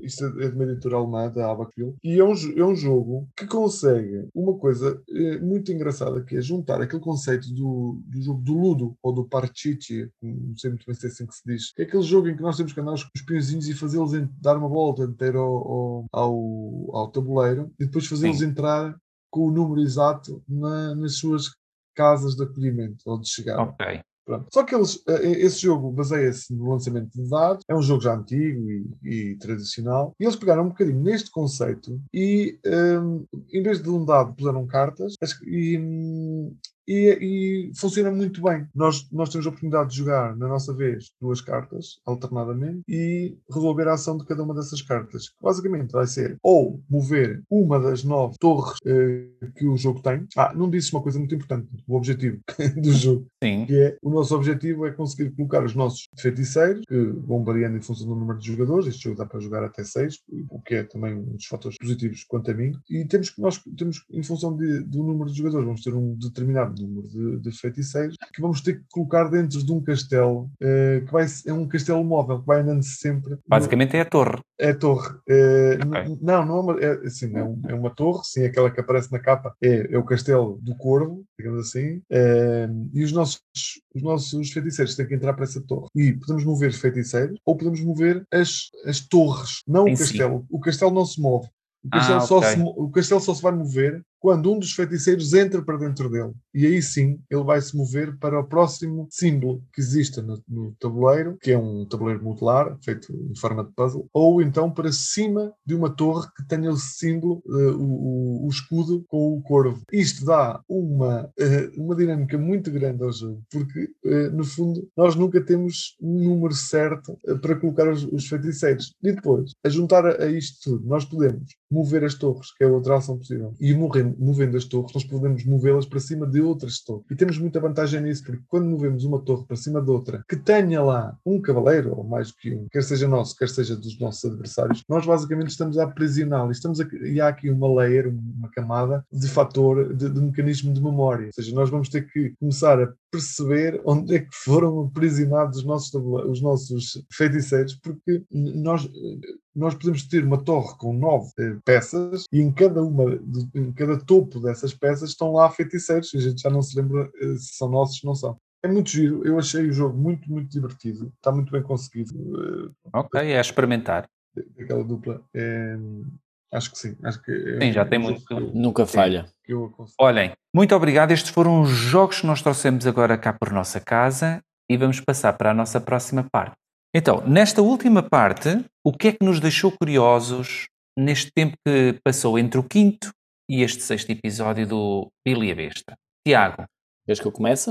de- isto é de uma editora alemã, da Abacville. E é um, é um jogo que consegue uma coisa eh, muito engraçada, que é juntar aquele conceito do, do jogo do Ludo, ou do Parchichi, não sei muito bem se é assim que se diz, que é aquele jogo em que nós temos que andar com os peõezinhos e fazê-los dar uma volta inteira ao, ao, ao, tabuleiro e depois fazê-los entrar com o número exato na- nas suas casas de acolhimento ou de chegada. Ok. Pronto. Só que eles, eh, esse jogo baseia-se no lançamento de dados, é um jogo já antigo e, e tradicional, e eles pegaram um bocadinho neste conceito e, hum, em vez de um dado, puseram cartas as- e, hum, e, e funciona muito bem. Nós, nós temos a oportunidade de jogar, na nossa vez, duas cartas, alternadamente, e resolver a ação de cada uma dessas cartas. Basicamente vai ser ou mover uma das nove torres eh, que o jogo tem. Ah, não disse uma coisa muito importante, o objetivo do jogo Sim. que é o nosso objetivo é conseguir colocar os nossos feiticeiros, que vão variando em função do número de jogadores. Este jogo dá para jogar até 6, o que é também um dos fatores positivos quanto a mim. E temos que nós temos, em função de- do número de jogadores, vamos ter um determinado número de, de feiticeiros que vamos ter que colocar dentro de um castelo, eh, que vai, é um castelo móvel, que vai andando sempre. Basicamente é a torre. É a torre. Eh, Ok. n- Não, não é uma, é, assim, é, um- é uma torre, sim, aquela que aparece na capa é, é o castelo do Corvo, digamos assim, eh, e os nossos, os nossos feiticeiros têm que entrar para essa torre. E podemos mover os feiticeiros ou podemos mover as, as torres, não Em o si. castelo. O castelo não se move. O Ah, castelo, só ok. se, o castelo só se vai mover quando um dos feiticeiros entra para dentro dele. E aí sim ele vai se mover para o próximo símbolo que exista no, no tabuleiro, que é um tabuleiro modular, feito em forma de puzzle, ou então para cima de uma torre que tenha o símbolo, eh, o, o- escudo com o corvo. Isto dá uma, eh, uma dinâmica muito grande ao jogo, porque eh, no fundo nós nunca temos um número certo para colocar os, os feiticeiros. E depois, a juntar a, isto tudo, nós podemos mover as torres, que é outra ação possível, e morrendo- movendo as torres, nós podemos movê-las para cima de outras torres. E temos muita vantagem nisso, porque quando movemos uma torre para cima de outra, que tenha lá um cavaleiro, ou mais que um, quer seja nosso, quer seja dos nossos adversários, nós basicamente estamos a aprisioná-lo. E há aqui uma layer, uma camada de fator, de, de mecanismo de memória. Ou seja, nós vamos ter que começar a perceber onde é que foram aprisionados os nossos, os nossos feiticeiros, porque nós, nós podemos ter uma torre com nove eh, peças e em cada uma, de- em cada topo dessas peças estão lá feiticeiros e a gente já não se lembra eh, se são nossos ou não são. É muito giro, eu achei o jogo muito, muito divertido, está muito bem conseguido, Ok, é a experimentar. eh, aquela dupla. É, acho que sim, acho que é Sim, já um tem muito- que eu- Nunca falha. que eu. Olhem, muito obrigado. Estes foram os jogos que nós trouxemos agora cá por nossa casa e vamos passar para a nossa próxima parte. Então, nesta última parte, o que é que nos deixou curiosos neste tempo que passou entre o quinto e este sexto episódio do Billy a Besta? Tiago, Queres que eu comece?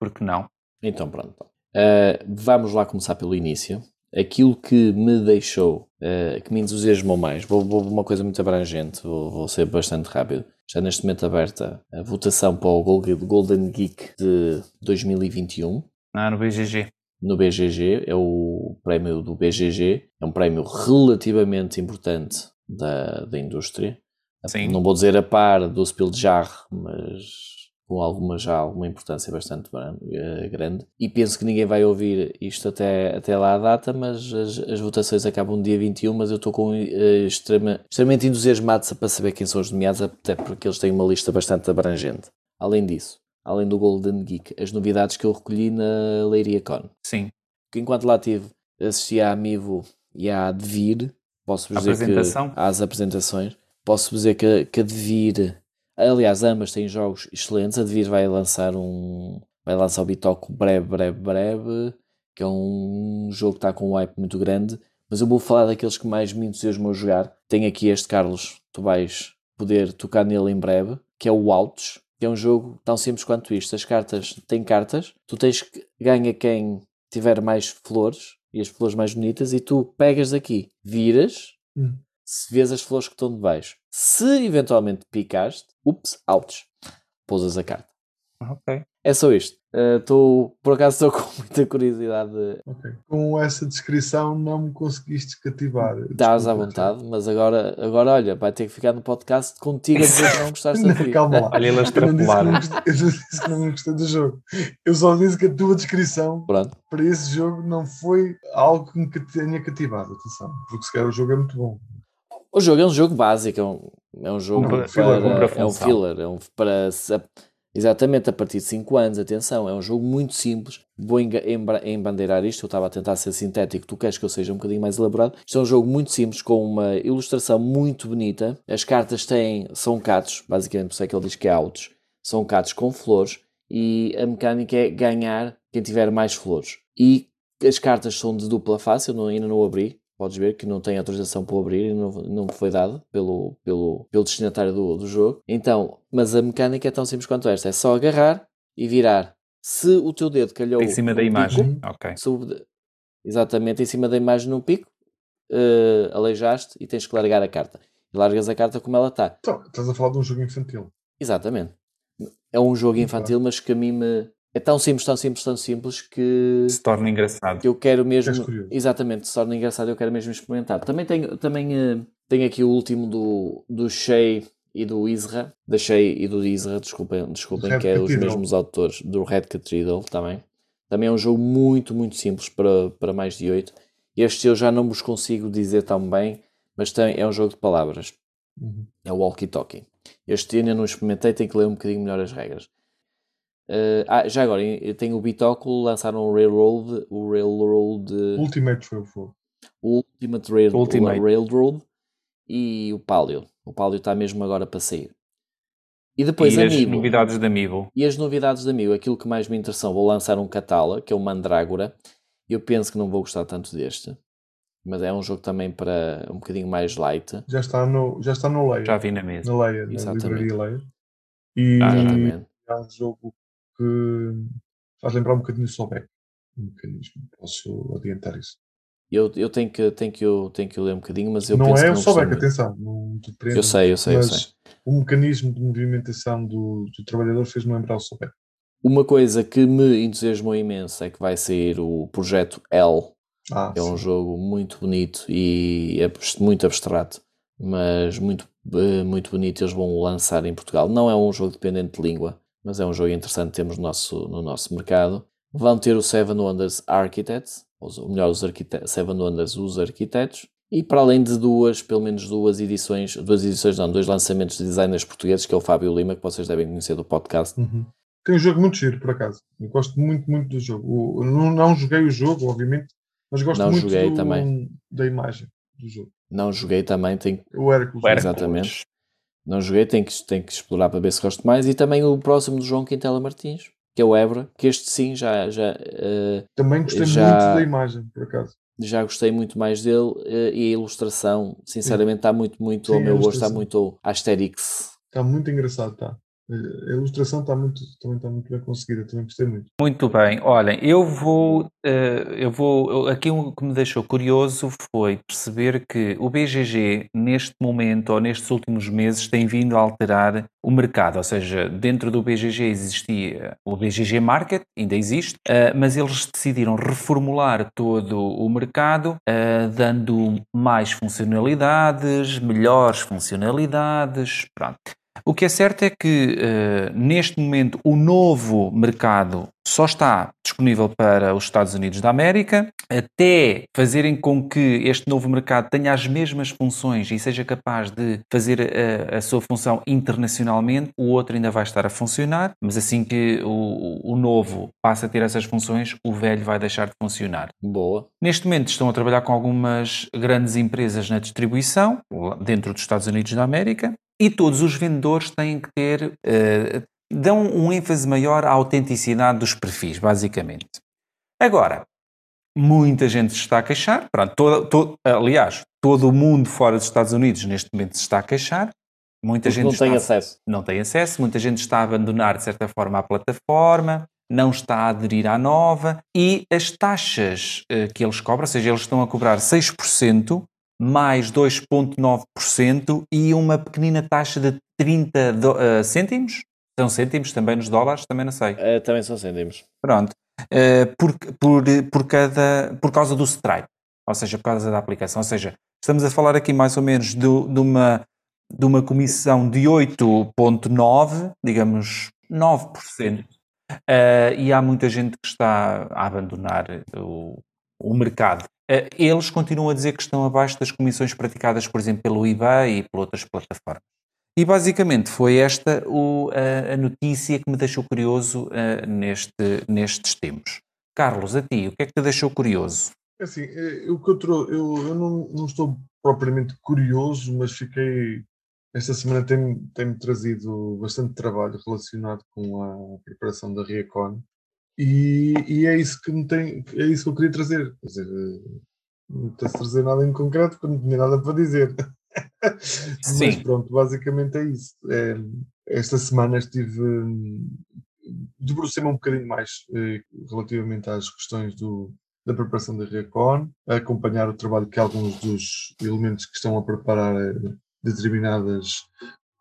por que não? Então, pronto. Uh, vamos lá começar pelo início. Aquilo que me deixou, uh, que me entusiasmou mais, vou, vou uma coisa muito abrangente, vou, vou ser bastante rápido. Já neste momento aberta a votação para o Gol- Golden Geek de 2021 Ah, no BGG. no BGG, é o prémio do BGG, é um prémio relativamente importante da, da indústria. Sim. Não vou dizer a par do Spieljar, mas com alguma já alguma importância bastante eh, grande. E penso que ninguém vai ouvir isto até, até lá a data, mas as, as votações acabam no dia 21, mas eu estou com, eh, extrema, extremamente entusiasmado para saber quem são os nomeados, até porque eles têm uma lista bastante abrangente. Além disso, além do Golden Geek, as novidades que eu recolhi na Leiria Con Sim. que enquanto lá estive, assisti à Amivo e à Devir, posso-vos dizer que às apresentações, posso-vos dizer que, que a Devir, aliás, ambas têm jogos excelentes, a Devir vai lançar um, vai lançar o Bitoco breve, breve, breve, que é um jogo que está com um hype muito grande, mas eu vou falar daqueles que mais me entusiasmam a jogar. Tenho aqui este, Carlos, tu vais poder tocar nele em breve, que é o Autos, que é um jogo tão simples quanto isto. As cartas têm cartas, tu tens que ganha quem tiver mais flores e as flores mais bonitas e tu pegas daqui, viras, Hum. Se vês as flores que estão de baixo. Se eventualmente picaste, ups, outs, pousas a carta. Ok. É só isto. Estou, por acaso estou com muita curiosidade. Ok. Com essa descrição não me conseguiste cativar. Estás à vontade, mas agora, agora olha, vai ter que ficar no podcast contigo a dizer que não gostaste da Não, calma lá. Olha ele a Eu não, disse que não extrapolar. gostei, eu não disse que não gostei do jogo. Eu só disse que a tua descrição Pronto. para esse jogo não foi algo que me tenha cativado. Atenção, porque se calhar o jogo é muito bom. O jogo é um jogo básico, é um, é um jogo filler, para, é um filler, é um para se- exatamente a partir de 5 anos, atenção, é um jogo muito simples. Vou embandeirar isto, eu estava a tentar ser sintético, tu queres que eu seja um bocadinho mais elaborado. Isto é um jogo muito simples, com uma ilustração muito bonita. As cartas têm, são catos, basicamente por isso é que ele diz que é autos, são catos com flores e a mecânica é ganhar quem tiver mais flores. E as cartas são de dupla face, eu não- ainda não abri. Podes ver que não tem autorização para abrir e não, não foi dado pelo, pelo, pelo destinatário do, do jogo. Então, mas a mecânica é tão simples quanto esta: é só agarrar e virar. Se o teu dedo calhou Em cima da imagem. pico, Ok. de- exatamente em cima da imagem num pico, eh, aleijaste e tens que largar a carta. E largas a carta como ela está. Então, estás a falar de um jogo infantil. Exatamente. É um jogo infantil, mas que a mim me. É tão simples, tão simples, tão simples que Se torna engraçado. eu quero mesmo. Exatamente, se torna engraçado, eu quero mesmo experimentar. Também tenho, também, eh, tenho aqui o último do, do Shea e do Isra, da Shea e do Isra, desculpem, desculpem Red que é os Cathedral. mesmos autores do Red Cathedral também. Também é um jogo muito, muito simples para, para mais de 8. Este eu já não vos consigo dizer tão bem, mas tem, é um jogo de palavras. Uhum. É o Walkie Talkie. Este ainda não experimentei, tenho que ler um bocadinho melhor as regras. Eh, ah, já agora, eu tenho o Bitóculo, lançaram o Railroad, o Railroad, Ultimate o o Ultimate, Rail, Ultimate. Railroad e o Palio. O Palio está mesmo agora para sair. E depois e as Amiibo. novidades da Amiibo. E as novidades da Amiibo, aquilo que mais me interessou, vou lançar um Catala, que é o Mandrágora. Eu penso que não vou gostar tanto deste, mas é um jogo também para um bocadinho mais light. Já está no, já está no Leia. Já vi na mesa. Na Leia, na Exatamente. livraria Leia. E Ah, é um jogo faz lembrar um bocadinho o Sobek. Um mecanismo. Posso adiantar isso. Eu, eu tenho, que, tenho, que, eu tenho que ler um bocadinho, mas eu não penso é que o não gostei Sobek, atenção. Não te prendo, Eu sei, eu sei, eu sei. o mecanismo de movimentação do, do trabalhador fez-me lembrar o Sobek. Uma coisa que me entusiasmou imenso é que vai sair o projeto L, Ah, é um sim. jogo muito bonito e abs- muito abstrato, mas muito, eh, muito bonito. Eles vão lançar em Portugal. Não é um jogo dependente de língua, mas é um jogo interessante que temos no nosso, no nosso mercado. Vão ter o Seven Wonders Architects, ou melhor, os Seven Wonders, os arquitetos. E para além de duas, pelo menos duas edições, duas edições não, dois lançamentos de designers portugueses, que é o Fábio Lima, que vocês devem conhecer do podcast. Uhum. Tem um jogo muito giro, por acaso. Eu gosto muito, muito do jogo. O- não, não joguei o jogo, obviamente, mas gosto Não muito joguei do- também. da imagem do jogo. Não joguei também, Hércules. O Hércules. Exatamente. Não joguei, tenho que, tenho que explorar para ver se gosto mais. E também o próximo do João Quintela Martins, que é o Évora, que este sim já, já, uh, Também gostei Já- muito da imagem, por acaso. já gostei muito mais dele uh, e a ilustração, sinceramente, está muito, muito ao Sim, a meu gosto, está muito Asterix. Está muito engraçado, está. A ilustração está muito, também está muito bem conseguida, também gostei muito. Muito bem, olhem, eu vou, eh, eu vou, eu- aqui o que me deixou curioso foi perceber que o BGG neste momento ou nestes últimos meses tem vindo a alterar o mercado, ou seja, dentro do BGG existia o BGG Market, ainda existe, eh, mas eles decidiram reformular todo o mercado, eh, dando mais funcionalidades, melhores funcionalidades, pronto. O que é certo é que eh, neste momento o novo mercado só está disponível para os Estados Unidos da América, até fazerem com que este novo mercado tenha as mesmas funções e seja capaz de fazer a, a sua função internacionalmente, o outro ainda vai estar a funcionar, mas assim que o, o novo passa a ter essas funções, o velho vai deixar de funcionar. Boa. Neste momento estão a trabalhar com algumas grandes empresas na distribuição, dentro dos Estados Unidos da América, e todos os vendedores têm que ter, eh, dão um ênfase maior à autenticidade dos perfis, basicamente. Agora, muita gente se está a queixar, pronto, toda- to- aliás, todo o mundo fora dos Estados Unidos neste momento se está a queixar, muita Porque gente não está tem acesso. não tem acesso, muita gente está a abandonar de certa forma a plataforma, não está a aderir à nova e as taxas eh, que eles cobram, ou seja, eles estão a cobrar 6% mais 2,9% e uma pequenina taxa de 30 do- eh, cêntimos? São cêntimos também nos dólares? Também não sei. Eh, também são cêntimos. Pronto. Eh, por, por, por, cada, por causa do Stripe, ou seja, por causa da aplicação. Ou seja, estamos a falar aqui mais ou menos do- de, uma, de uma comissão de 8,9%, digamos 9%. Eh, e há muita gente que está a abandonar o, o mercado. Eh, eles continuam a dizer que estão abaixo das comissões praticadas, por exemplo, pelo eBay e por outras plataformas. E basicamente foi esta o- a, a notícia que me deixou curioso eh, neste, nestes tempos. Carlos, a ti, o que é que te deixou curioso? É Assim, eh, eu, eu, eu não, não estou propriamente curioso, mas fiquei. Esta semana tem- tem-me trazido bastante trabalho relacionado com a preparação da Reacon e, e é isso que me tem, é isso que eu queria trazer. Quer dizer, eh, não tem trazer nada em concreto porque não tinha nada para dizer. Mas Sim. pronto, basicamente é isso. É, esta semana estive. hum, debrucei-me um bocadinho mais eh, relativamente às questões do, da preparação da Reacon, a acompanhar o trabalho que alguns dos elementos que estão a preparar eh, determinadas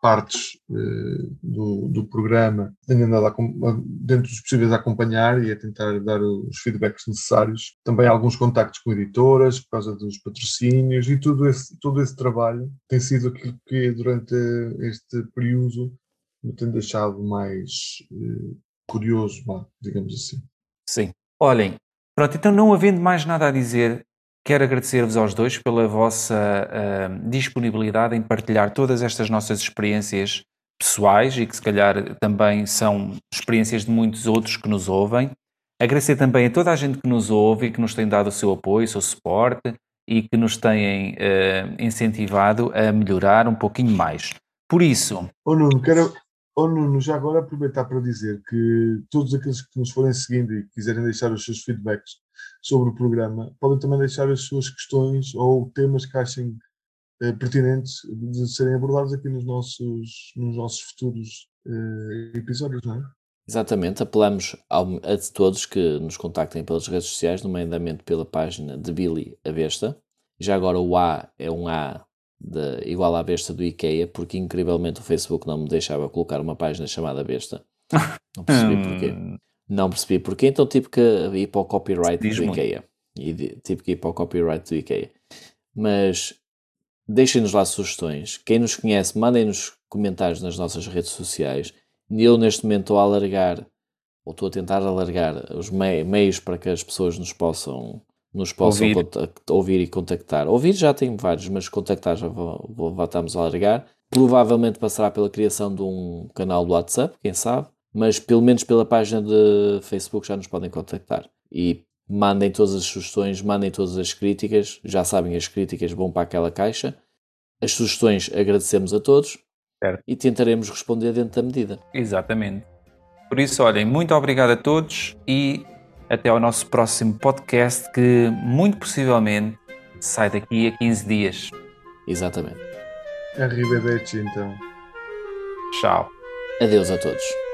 partes eh, do, do programa dentro dos possíveis a acompanhar e a tentar dar os feedbacks necessários. Também alguns contactos com editoras por causa dos patrocínios e tudo esse, todo esse trabalho tem sido aquilo que durante este período me tem deixado mais eh, curioso, digamos assim. Sim. Olhem, pronto, então não havendo mais nada a dizer, quero agradecer-vos aos dois pela vossa ah, disponibilidade em partilhar todas estas nossas experiências pessoais e que se calhar também são experiências de muitos outros que nos ouvem. Agradecer também a toda a gente que nos ouve e que nos tem dado o seu apoio, o seu suporte e que nos têm ah, incentivado a melhorar um pouquinho mais. Por isso, Ô Nuno, quero, ô Nuno, já agora aproveitar para dizer que todos aqueles que nos forem seguindo e quiserem deixar os seus feedbacks sobre o programa, podem também deixar as suas questões ou temas que achem eh, pertinentes de serem abordados aqui nos nossos, nos nossos futuros eh, episódios, não é? Exatamente, apelamos ao- a todos que nos contactem pelas redes sociais, nomeadamente pela página de Billy a Besta. Já agora o A é um A de, igual à besta do IKEA, porque incrivelmente o Facebook não me deixava colocar uma página chamada Besta. Não percebi porquê. Não percebi porquê, então tive que ir para o copyright Diz do muito. IKEA. E tive que ir para o copyright do IKEA. Mas deixem-nos lá sugestões. Quem nos conhece, mandem-nos comentários nas nossas redes sociais. Eu, neste momento, estou a alargar, ou estou a tentar alargar os mei- meios para que as pessoas nos possam, nos possam Ouvir. ouvir e contactar. Ouvir já tenho vários, mas contactar já vou, vou, voltamos a alargar. Provavelmente passará pela criação de um canal do WhatsApp, quem sabe, mas pelo menos pela página de Facebook já nos podem contactar. E mandem todas as sugestões, mandem todas as críticas, já sabem as críticas vão para aquela caixa. As sugestões agradecemos a todos Certo. e tentaremos responder dentro da medida. Exatamente. Por isso, olhem, muito obrigado a todos e até ao nosso próximo podcast que muito possivelmente sai daqui a 15 dias. Exatamente. Arrivederci, então. Tchau. Adeus a todos.